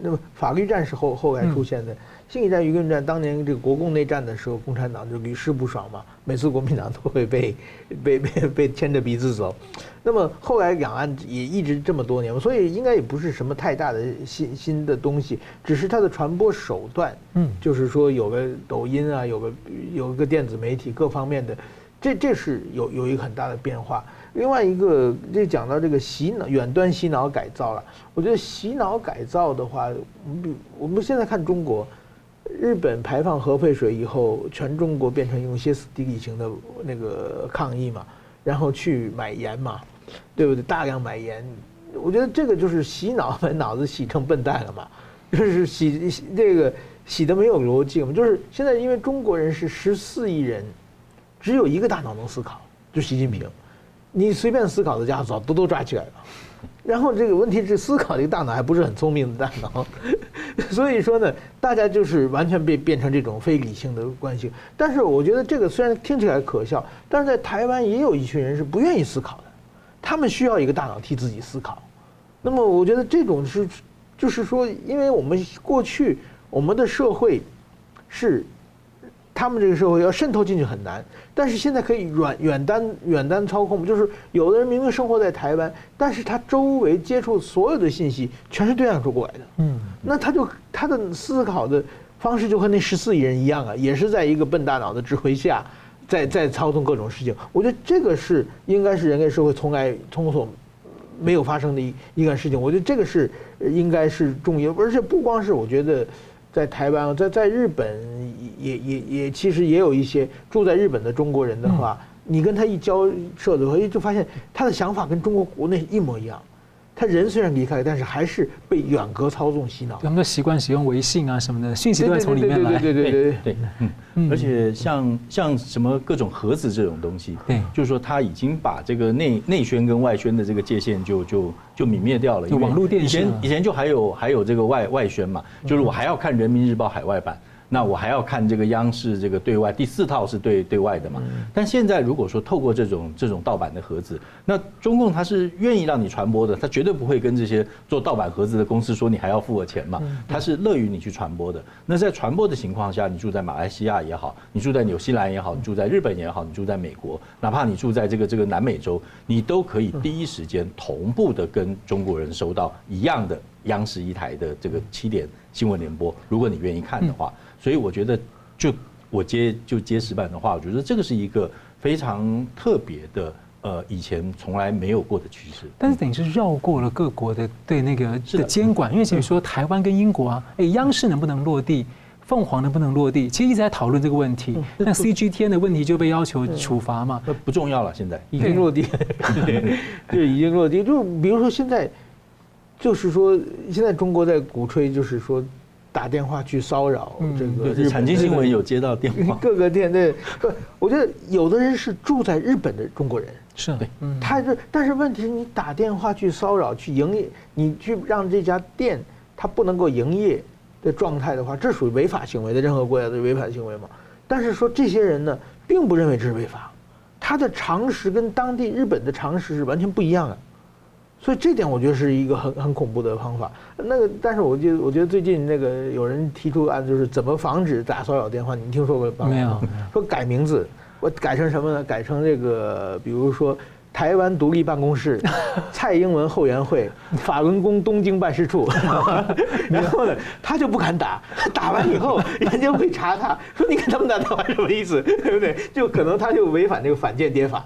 那么法律战是后后来出现的。嗯心理战、舆论战，当年这个国共内战的时候，共产党就屡试不爽嘛，每次国民党都会被 被被被牵着鼻子走。那么后来两岸也一直这么多年，所以应该也不是什么太大的新新的东西，只是它的传播手段，嗯，就是说有个抖音啊，有个有个电子媒体各方面的，这这是有有一个很大的变化。另外一个，这讲到这个洗脑、远端洗脑改造了，我觉得洗脑改造的话，我们我们现在看中国。日本排放核废水以后，全中国变成用歇斯底里型的那个抗议嘛，然后去买盐嘛，对不对？大量买盐，我觉得这个就是洗脑，把脑子洗成笨蛋了嘛，就是洗这个洗的没有逻辑嘛。就是现在因为中国人是十四亿人，只有一个大脑能思考，就习近平，你随便思考的家伙早都都抓起来了。然后这个问题是思考这个大脑还不是很聪明的大脑，所以说呢，大家就是完全被变成这种非理性的关系。但是我觉得这个虽然听起来可笑，但是在台湾也有一群人是不愿意思考的，他们需要一个大脑替自己思考。那么我觉得这种是，就是说，因为我们过去我们的社会是。他们这个社会要渗透进去很难，但是现在可以远远单远单操控，就是有的人明明生活在台湾，但是他周围接触所有的信息全是对岸传过来的，嗯，那他就他的思考的方式就和那十四亿人一样啊，也是在一个笨大脑的指挥下，在在操纵各种事情。我觉得这个是应该是人类社会从来从所没有发生的一一个事情。我觉得这个是应该是重要，而且不光是我觉得。在台湾，在在日本也也也其实也有一些住在日本的中国人的话，你跟他一交涉的话，就发现他的想法跟中国国内一模一样。他人虽然离开，但是还是被远隔操纵洗脑。他们都习惯使用微信啊什么的，信息都在从里面来。对对对对对对，嗯，而且像像什么各种盒子这种东西，对，就是说他已经把这个内内宣跟外宣的这个界限就就就泯灭掉了。就网络电视。以前以前就还有还有这个外外宣嘛，就是我还要看人民日报海外版。那我还要看这个央视这个对外第四套是对对外的嘛？但现在如果说透过这种这种盗版的盒子，那中共他是愿意让你传播的，他绝对不会跟这些做盗版盒子的公司说你还要付我钱嘛？他是乐于你去传播的。那在传播的情况下，你住在马来西亚也好，你住在纽西兰也好，你住在日本也好，你住在美国，哪怕你住在这个这个南美洲，你都可以第一时间同步的跟中国人收到一样的央视一台的这个七点新闻联播，如果你愿意看的话。所以我觉得，就我接就接石板的话，我觉得这个是一个非常特别的，呃，以前从来没有过的趋势。但是等于是绕过了各国的对那个的监管，因为比如说台湾跟英国啊，哎，央视能不能落地，凤凰能不能落地，其实一直在讨论这个问题。那 CGTN 的问题就被要求处罚嘛？那不重要了，现在已经落地，对，已经落地。就比如说现在，就是说现在中国在鼓吹，就是说。打电话去骚扰这个，对，产经新闻有接到电话，各个店对，不，我觉得有的人是住在日本的中国人，是对，他是，但是问题是你打电话去骚扰去营业，你去让这家店他不能够营业的状态的话，这属于违法行为的，任何国家的违法行为嘛。但是说这些人呢，并不认为这是违法，他的常识跟当地日本的常识是完全不一样的。所以这点我觉得是一个很很恐怖的方法。那个，但是我觉得，我觉得最近那个有人提出案子，就是怎么防止打骚扰电话？你听说过吗？没有。说改名字，我改成什么呢？改成这个，比如说。台湾独立办公室，蔡英文后援会，法轮功东京办事处，然后呢，他就不敢打，打完以后，人家会查他，说你看他们打台湾什么意思，对不对？就可能他就违反这个反间谍法，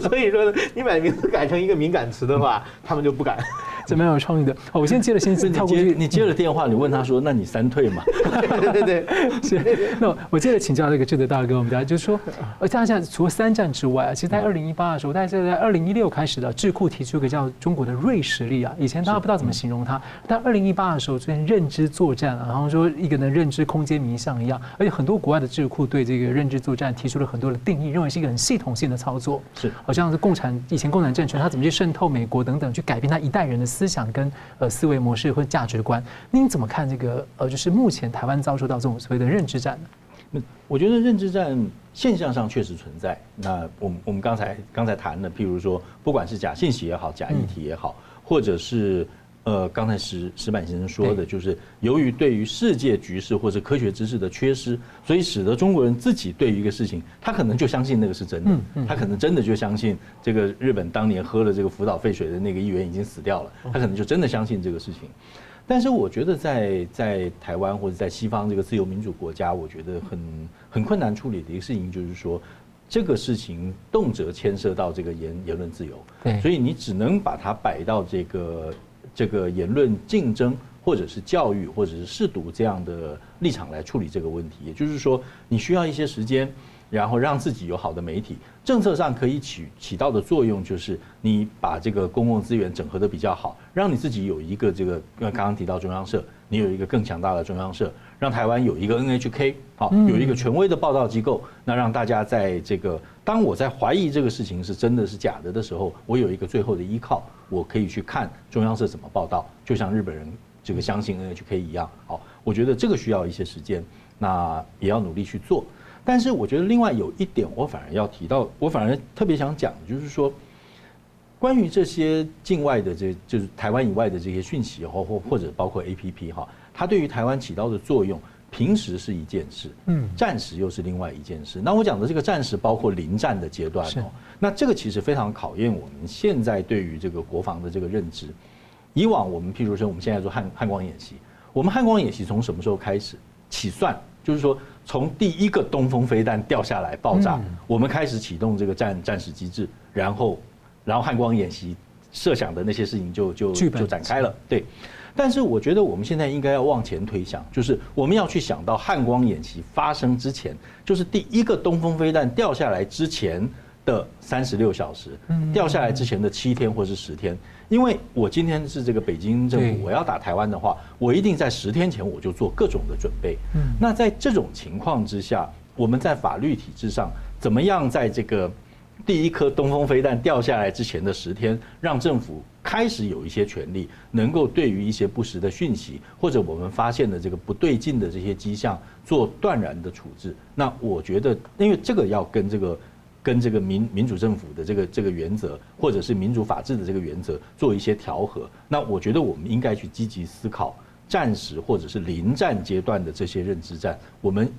所以说呢，你把名字改成一个敏感词的话，他们就不敢。这蛮有创意的。哦，我先接了，先 跳过去。你接了电话，你问他说：“那你三退嘛？”对对对，是。那我接着请教这个智德大哥，我们大家就是说，呃，大家除了三战之外啊，其实在二零一八的时候，大家在二零一六开始的智库提出一个叫中国的锐实力啊。以前大家不知道怎么形容它，但二零一八的时候出现认知作战啊，然后说一个呢认知空间迷象一样，而且很多国外的智库对这个认知作战提出了很多的定义，认为是一个很系统性的操作，是好像是共产以前共产政权他怎么去渗透美国等等，去改变他一代人的。思想跟呃思维模式或价值观，那您怎么看这个呃，就是目前台湾遭受到这种所谓的认知战呢？那我觉得认知战现象上确实存在。那我们我们刚才刚才谈的，譬如说，不管是假信息也好，假议题也好，或者是。呃，刚才石石板先生说的，就是由于对于世界局势或者科学知识的缺失，所以使得中国人自己对于一个事情，他可能就相信那个是真的，他可能真的就相信这个日本当年喝了这个福岛废水的那个议员已经死掉了，他可能就真的相信这个事情。但是我觉得在在台湾或者在西方这个自由民主国家，我觉得很很困难处理的一个事情就是说，这个事情动辄牵涉到这个言言论自由，对，所以你只能把它摆到这个。这个言论竞争，或者是教育，或者是试读这样的立场来处理这个问题，也就是说，你需要一些时间，然后让自己有好的媒体，政策上可以起起到的作用，就是你把这个公共资源整合得比较好，让你自己有一个这个，因为刚刚提到中央社，你有一个更强大的中央社，让台湾有一个 NHK，好，有一个权威的报道机构，那让大家在这个。当我在怀疑这个事情是真的是假的的时候，我有一个最后的依靠，我可以去看中央社怎么报道。就像日本人这个相信 NHK 一样。好，我觉得这个需要一些时间，那也要努力去做。但是我觉得另外有一点，我反而要提到，我反而特别想讲，就是说，关于这些境外的这，就是台湾以外的这些讯息，或或或者包括 APP 哈，它对于台湾起到的作用，平时是一件事，嗯，战时又是另外一件事。那我讲的这个战时，包括临战的阶段哦，那这个其实非常考验我们现在对于这个国防的这个认知。以往我们譬如说，我们现在做汉汉光演习，我们汉光演习从什么时候开始起算？就是说，从第一个东风飞弹掉下来爆炸，我们开始启动这个战战时机制，然后，然后汉光演习设想的那些事情就就就展开了。对，但是我觉得我们现在应该要往前推想，就是我们要去想到汉光演习发生之前，就是第一个东风飞弹掉下来之前的三十六小时，掉下来之前的七天或是十天。因为我今天是这个北京政府，我要打台湾的话，我一定在十天前我就做各种的准备。那在这种情况之下，我们在法律体制上怎么样在这个第一颗东风飞弹掉下来之前的十天，让政府开始有一些权利，能够对于一些不实的讯息或者我们发现的这个不对劲的这些迹象做断然的处置？那我觉得，因为这个要跟这个。跟这个民民主政府的这个这个原则，或者是民主法治的这个原则做一些调和，那我觉得我们应该去积极思考战时或者是临战阶段的这些认知战，我们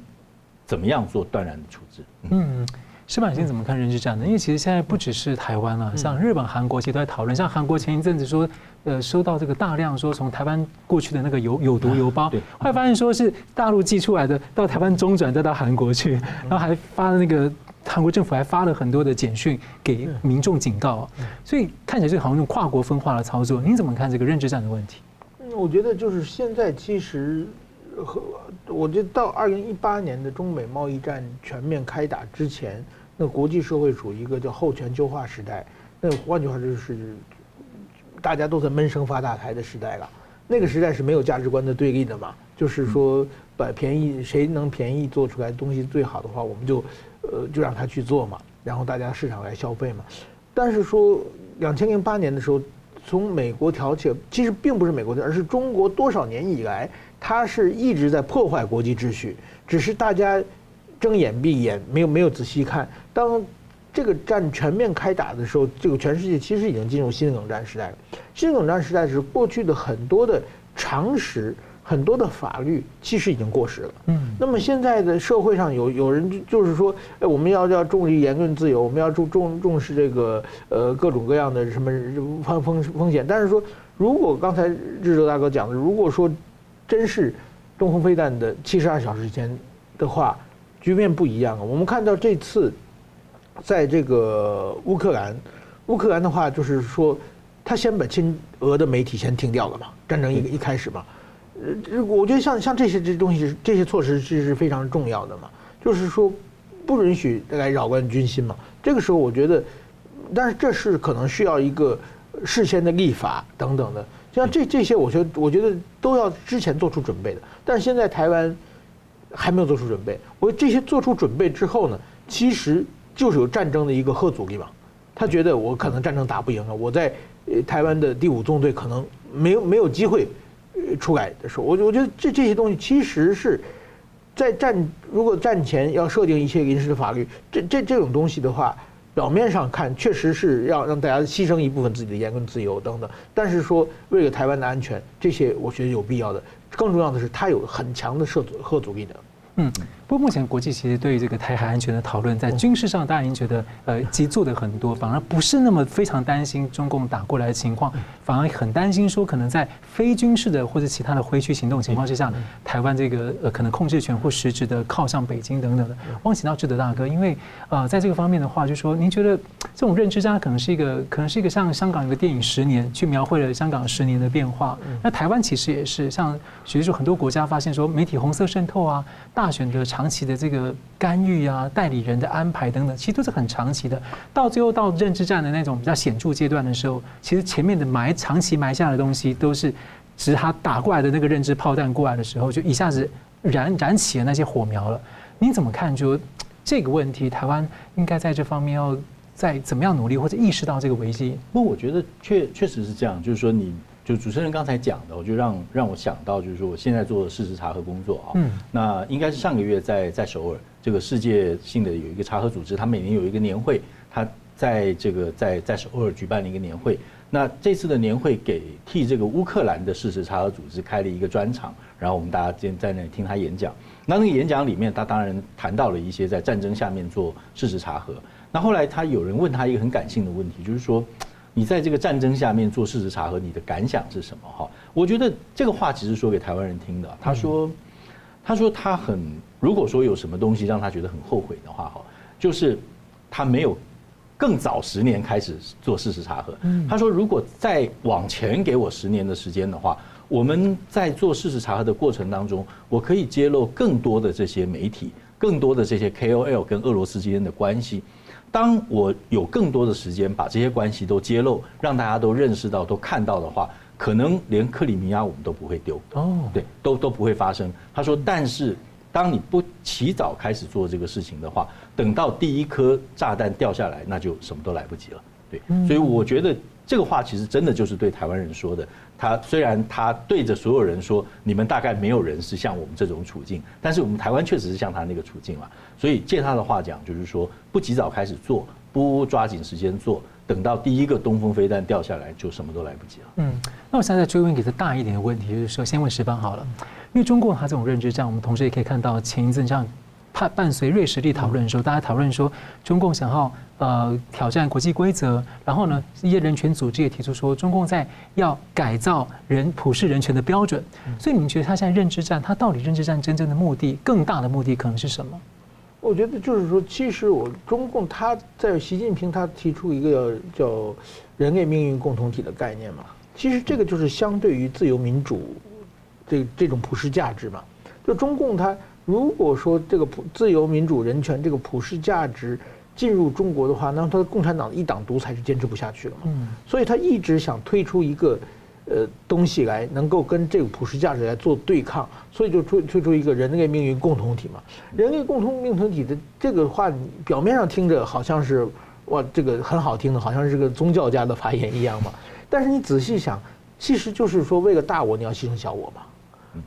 怎么样做断然的处置？嗯，矢板星怎么看认知战呢？因为其实现在不只是台湾了，像日本、韩国其实都在讨论。像韩国前一阵子说，呃，收到这个大量说从台湾过去的那个有有毒邮包，后来发现说是大陆寄出来的，到台湾中转再到韩国去，然后还发了那个。韩国政府还发了很多的简讯给民众警告，所以看起来就好像用跨国分化的操作。您怎么看这个认知战的问题？嗯，我觉得就是现在其实和我觉得到二零一八年的中美贸易战全面开打之前，那国际社会处于一个叫后全球化时代。那换句话就是大家都在闷声发大财的时代了。那个时代是没有价值观的对立的嘛，就是说把便宜谁能便宜做出来东西最好的话，我们就。呃，就让他去做嘛，然后大家市场来消费嘛。但是说，两千零八年的时候，从美国挑起，其实并不是美国的，而是中国多少年以来，它是一直在破坏国际秩序，只是大家睁眼闭眼，没有没有仔细看。当这个战全面开打的时候，这个全世界其实已经进入新冷战时代了。新冷战时代是过去的很多的常识。很多的法律其实已经过时了。嗯，那么现在的社会上有有人就是说，哎，我们要要重视言论自由，我们要重重重视这个呃各种各样的什么风风风险。但是说，如果刚才日哲大哥讲的，如果说真是东风飞弹的七十二小时前的话，局面不一样啊。我们看到这次在这个乌克兰，乌克兰的话就是说，他先把亲俄的媒体先停掉了嘛，战争一一开始嘛。呃，我觉得像像这些这东西，这些措施其实是非常重要的嘛。就是说，不允许来扰乱军心嘛。这个时候，我觉得，但是这是可能需要一个事先的立法等等的。像这这些，我觉得我觉得都要之前做出准备的。但是现在台湾还没有做出准备。我这些做出准备之后呢，其实就是有战争的一个吓阻力嘛。他觉得我可能战争打不赢了，我在台湾的第五纵队可能没有没有机会。出来的时候，我我觉得这这些东西其实是在战，如果战前要设定一些临时的法律，这这这种东西的话，表面上看确实是要让大家牺牲一部分自己的言论自由等等，但是说为了台湾的安全，这些我觉得有必要的。更重要的是，它有很强的涉阻吓阻力的。嗯，不过目前国际其实对于这个台海安全的讨论，在军事上大家已经觉得，呃，其实做的很多，反而不是那么非常担心中共打过来的情况，反而很担心说可能在非军事的或者其他的挥区行动情况之下，台湾这个呃可能控制权或实质的靠向北京等等的。汪请到志德大哥，因为呃在这个方面的话，就说您觉得这种认知战可能是一个可能是一个像香港一个电影《十年》去描绘了香港十年的变化，那台湾其实也是像，比如说很多国家发现说媒体红色渗透啊。大选的长长期的这个干预啊，代理人的安排等等，其实都是很长期的。到最后到认知战的那种比较显著阶段的时候，其实前面的埋长期埋下的东西，都是指他打过来的那个认知炮弹过来的时候，就一下子燃燃起了那些火苗了。你怎么看？就这个问题，台湾应该在这方面要再怎么样努力，或者意识到这个危机？不我觉得确确实是这样，就是说你就主持人刚才讲的，我就让让我想到，就是说我现在做事实查核工作啊，嗯，那应该是上个月在在首尔这个世界性的有一个查核组织，它每年有一个年会，它在这个在在首尔举办了一个年会。那这次的年会给替这个乌克兰的事实查核组织开了一个专场，然后我们大家今天在那里听他演讲。那那个演讲里面，他当然谈到了一些在战争下面做事实查核。那后来他有人问他一个很感性的问题，就是说。你在这个战争下面做事实查核，你的感想是什么？哈，我觉得这个话其实说给台湾人听的。他说，他说他很，如果说有什么东西让他觉得很后悔的话，哈，就是他没有更早十年开始做事实查核。他说，如果再往前给我十年的时间的话，我们在做事实查核的过程当中，我可以揭露更多的这些媒体，更多的这些 KOL 跟俄罗斯之间的关系。当我有更多的时间把这些关系都揭露，让大家都认识到、都看到的话，可能连克里米亚我们都不会丢哦，对，都都不会发生。他说，但是当你不起早开始做这个事情的话，等到第一颗炸弹掉下来，那就什么都来不及了。对，所以我觉得这个话其实真的就是对台湾人说的。他虽然他对着所有人说，你们大概没有人是像我们这种处境，但是我们台湾确实是像他那个处境了。所以借他的话讲，就是说不及早开始做，不抓紧时间做，等到第一个东风飞弹掉下来，就什么都来不及了。嗯，那我现在追问给他大一点的问题，就是说先问石方好了，因为中共他这种认知战，我们同时也可以看到前一阵这样。怕伴随瑞士力讨论的时候，大家讨论说中共想要呃挑战国际规则，然后呢，一些人权组织也提出说中共在要改造人普世人权的标准。所以你们觉得他现在认知战，他到底认知战真正的目的，更大的目的可能是什么？我觉得就是说，其实我中共他在习近平他提出一个叫人类命运共同体的概念嘛，其实这个就是相对于自由民主这这种普世价值嘛，就中共他。如果说这个普自由民主人权这个普世价值进入中国的话，那他的共产党一党独裁是坚持不下去了嘛。嗯。所以他一直想推出一个呃东西来，能够跟这个普世价值来做对抗，所以就推推出一个人类命运共同体嘛。人类共同命同体的这个话，表面上听着好像是哇，这个很好听的，好像是个宗教家的发言一样嘛。但是你仔细想，其实就是说为了大我，你要牺牲小我嘛。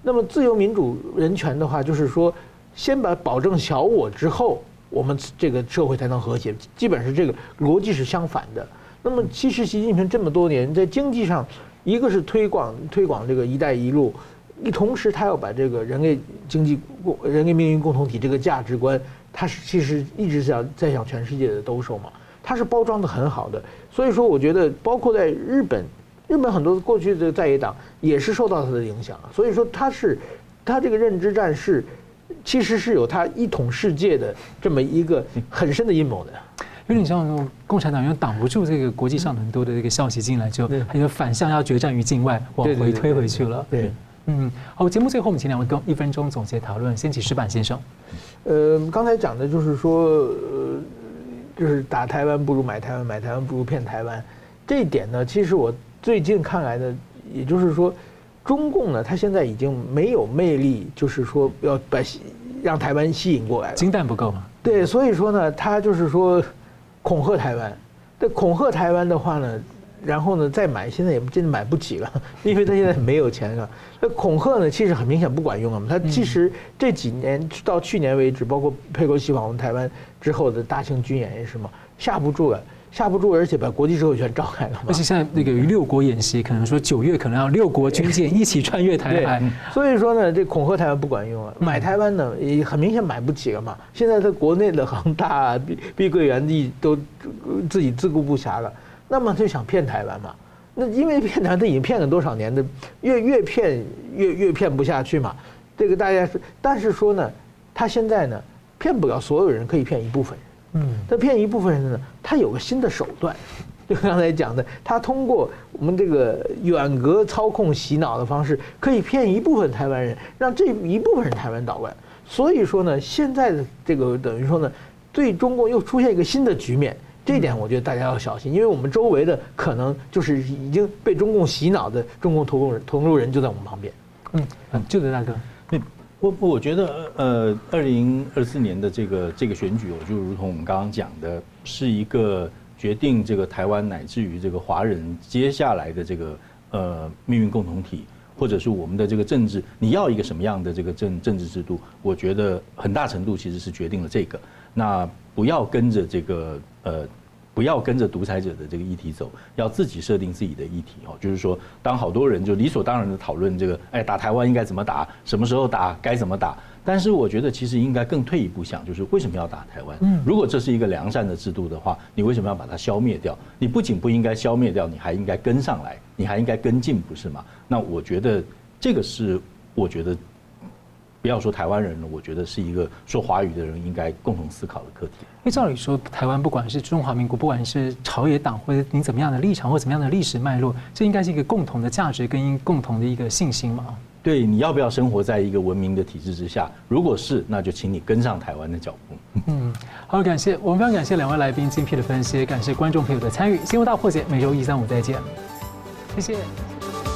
那么自由民主人权的话，就是说，先把保证小我之后，我们这个社会才能和谐。基本是这个逻辑是相反的。那么其实习近平这么多年在经济上，一个是推广推广这个“一带一路”，一同时他要把这个人类经济共、人类命运共同体这个价值观，他是其实一直想在向全世界的兜售嘛。他是包装得很好的。所以说，我觉得包括在日本。日本很多过去的在野党也是受到他的影响，所以说他是，他这个认知战是，其实是有他一统世界的这么一个很深的阴谋的，有点像共产党因为挡不住这个国际上很多的这个消息进来，就他就反向要决战于境外，往回推回去了。对，嗯，好，节目最后我们请两位跟一分钟总结讨论，先请石板先生。呃，刚才讲的就是说，呃，就是打台湾不如买台湾，买台湾不如骗台湾，这一点呢，其实我。最近看来呢，也就是说，中共呢，他现在已经没有魅力，就是说要把让台湾吸引过来了，金蛋不够嘛？对，所以说呢，他就是说恐吓台湾。这恐吓台湾的话呢，然后呢再买，现在也真的买不起了，因为他现在没有钱了。那恐吓呢，其实很明显不管用啊。他其实这几年到去年为止，包括佩洛西访问台湾之后的大型军演也是嘛，吓不住了。下不住，而且把国际社会全召开了。而且现在那个六国演习，可能说九月可能要六国军舰一起穿越台海。所以说呢，这恐吓台湾不管用啊，买台湾呢也很明显买不起了嘛。现在在国内的恒大、碧碧桂园地都自己自顾不暇了，那么就想骗台湾嘛。那因为骗台湾，他已经骗了多少年的，越越骗越越骗不下去嘛。这个大家是，但是说呢，他现在呢骗不了所有人，可以骗一部分人。嗯，他骗一部分人呢，他有个新的手段，就刚才讲的，他通过我们这个远隔操控洗脑的方式，可以骗一部分台湾人，让这一部分人台湾捣乱。所以说呢，现在的这个等于说呢，对中共又出现一个新的局面，这一点我觉得大家要小心，因为我们周围的可能就是已经被中共洗脑的中共投共人同路人就在我们旁边。嗯，嗯，就在大哥。我我觉得，呃，二零二四年的这个这个选举，我就如同我们刚刚讲的，是一个决定这个台湾乃至于这个华人接下来的这个呃命运共同体，或者是我们的这个政治，你要一个什么样的这个政政治制度？我觉得很大程度其实是决定了这个。那不要跟着这个呃。不要跟着独裁者的这个议题走，要自己设定自己的议题哦。就是说，当好多人就理所当然的讨论这个，哎，打台湾应该怎么打，什么时候打，该怎么打。但是我觉得其实应该更退一步想，就是为什么要打台湾？嗯，如果这是一个良善的制度的话，你为什么要把它消灭掉？你不仅不应该消灭掉，你还应该跟上来，你还应该跟进，不是吗？那我觉得这个是我觉得。不要说台湾人了，我觉得是一个说华语的人应该共同思考的课题。因为照理说，台湾不管是中华民国，不管是朝野党或者你怎么样的立场或怎么样的历史脉络，这应该是一个共同的价值跟共同的一个信心嘛。对，你要不要生活在一个文明的体制之下？如果是，那就请你跟上台湾的脚步。嗯，好，感谢我们非常感谢两位来宾精辟的分析，感谢观众朋友的参与。新闻大破解每周一、三、五再见，谢谢。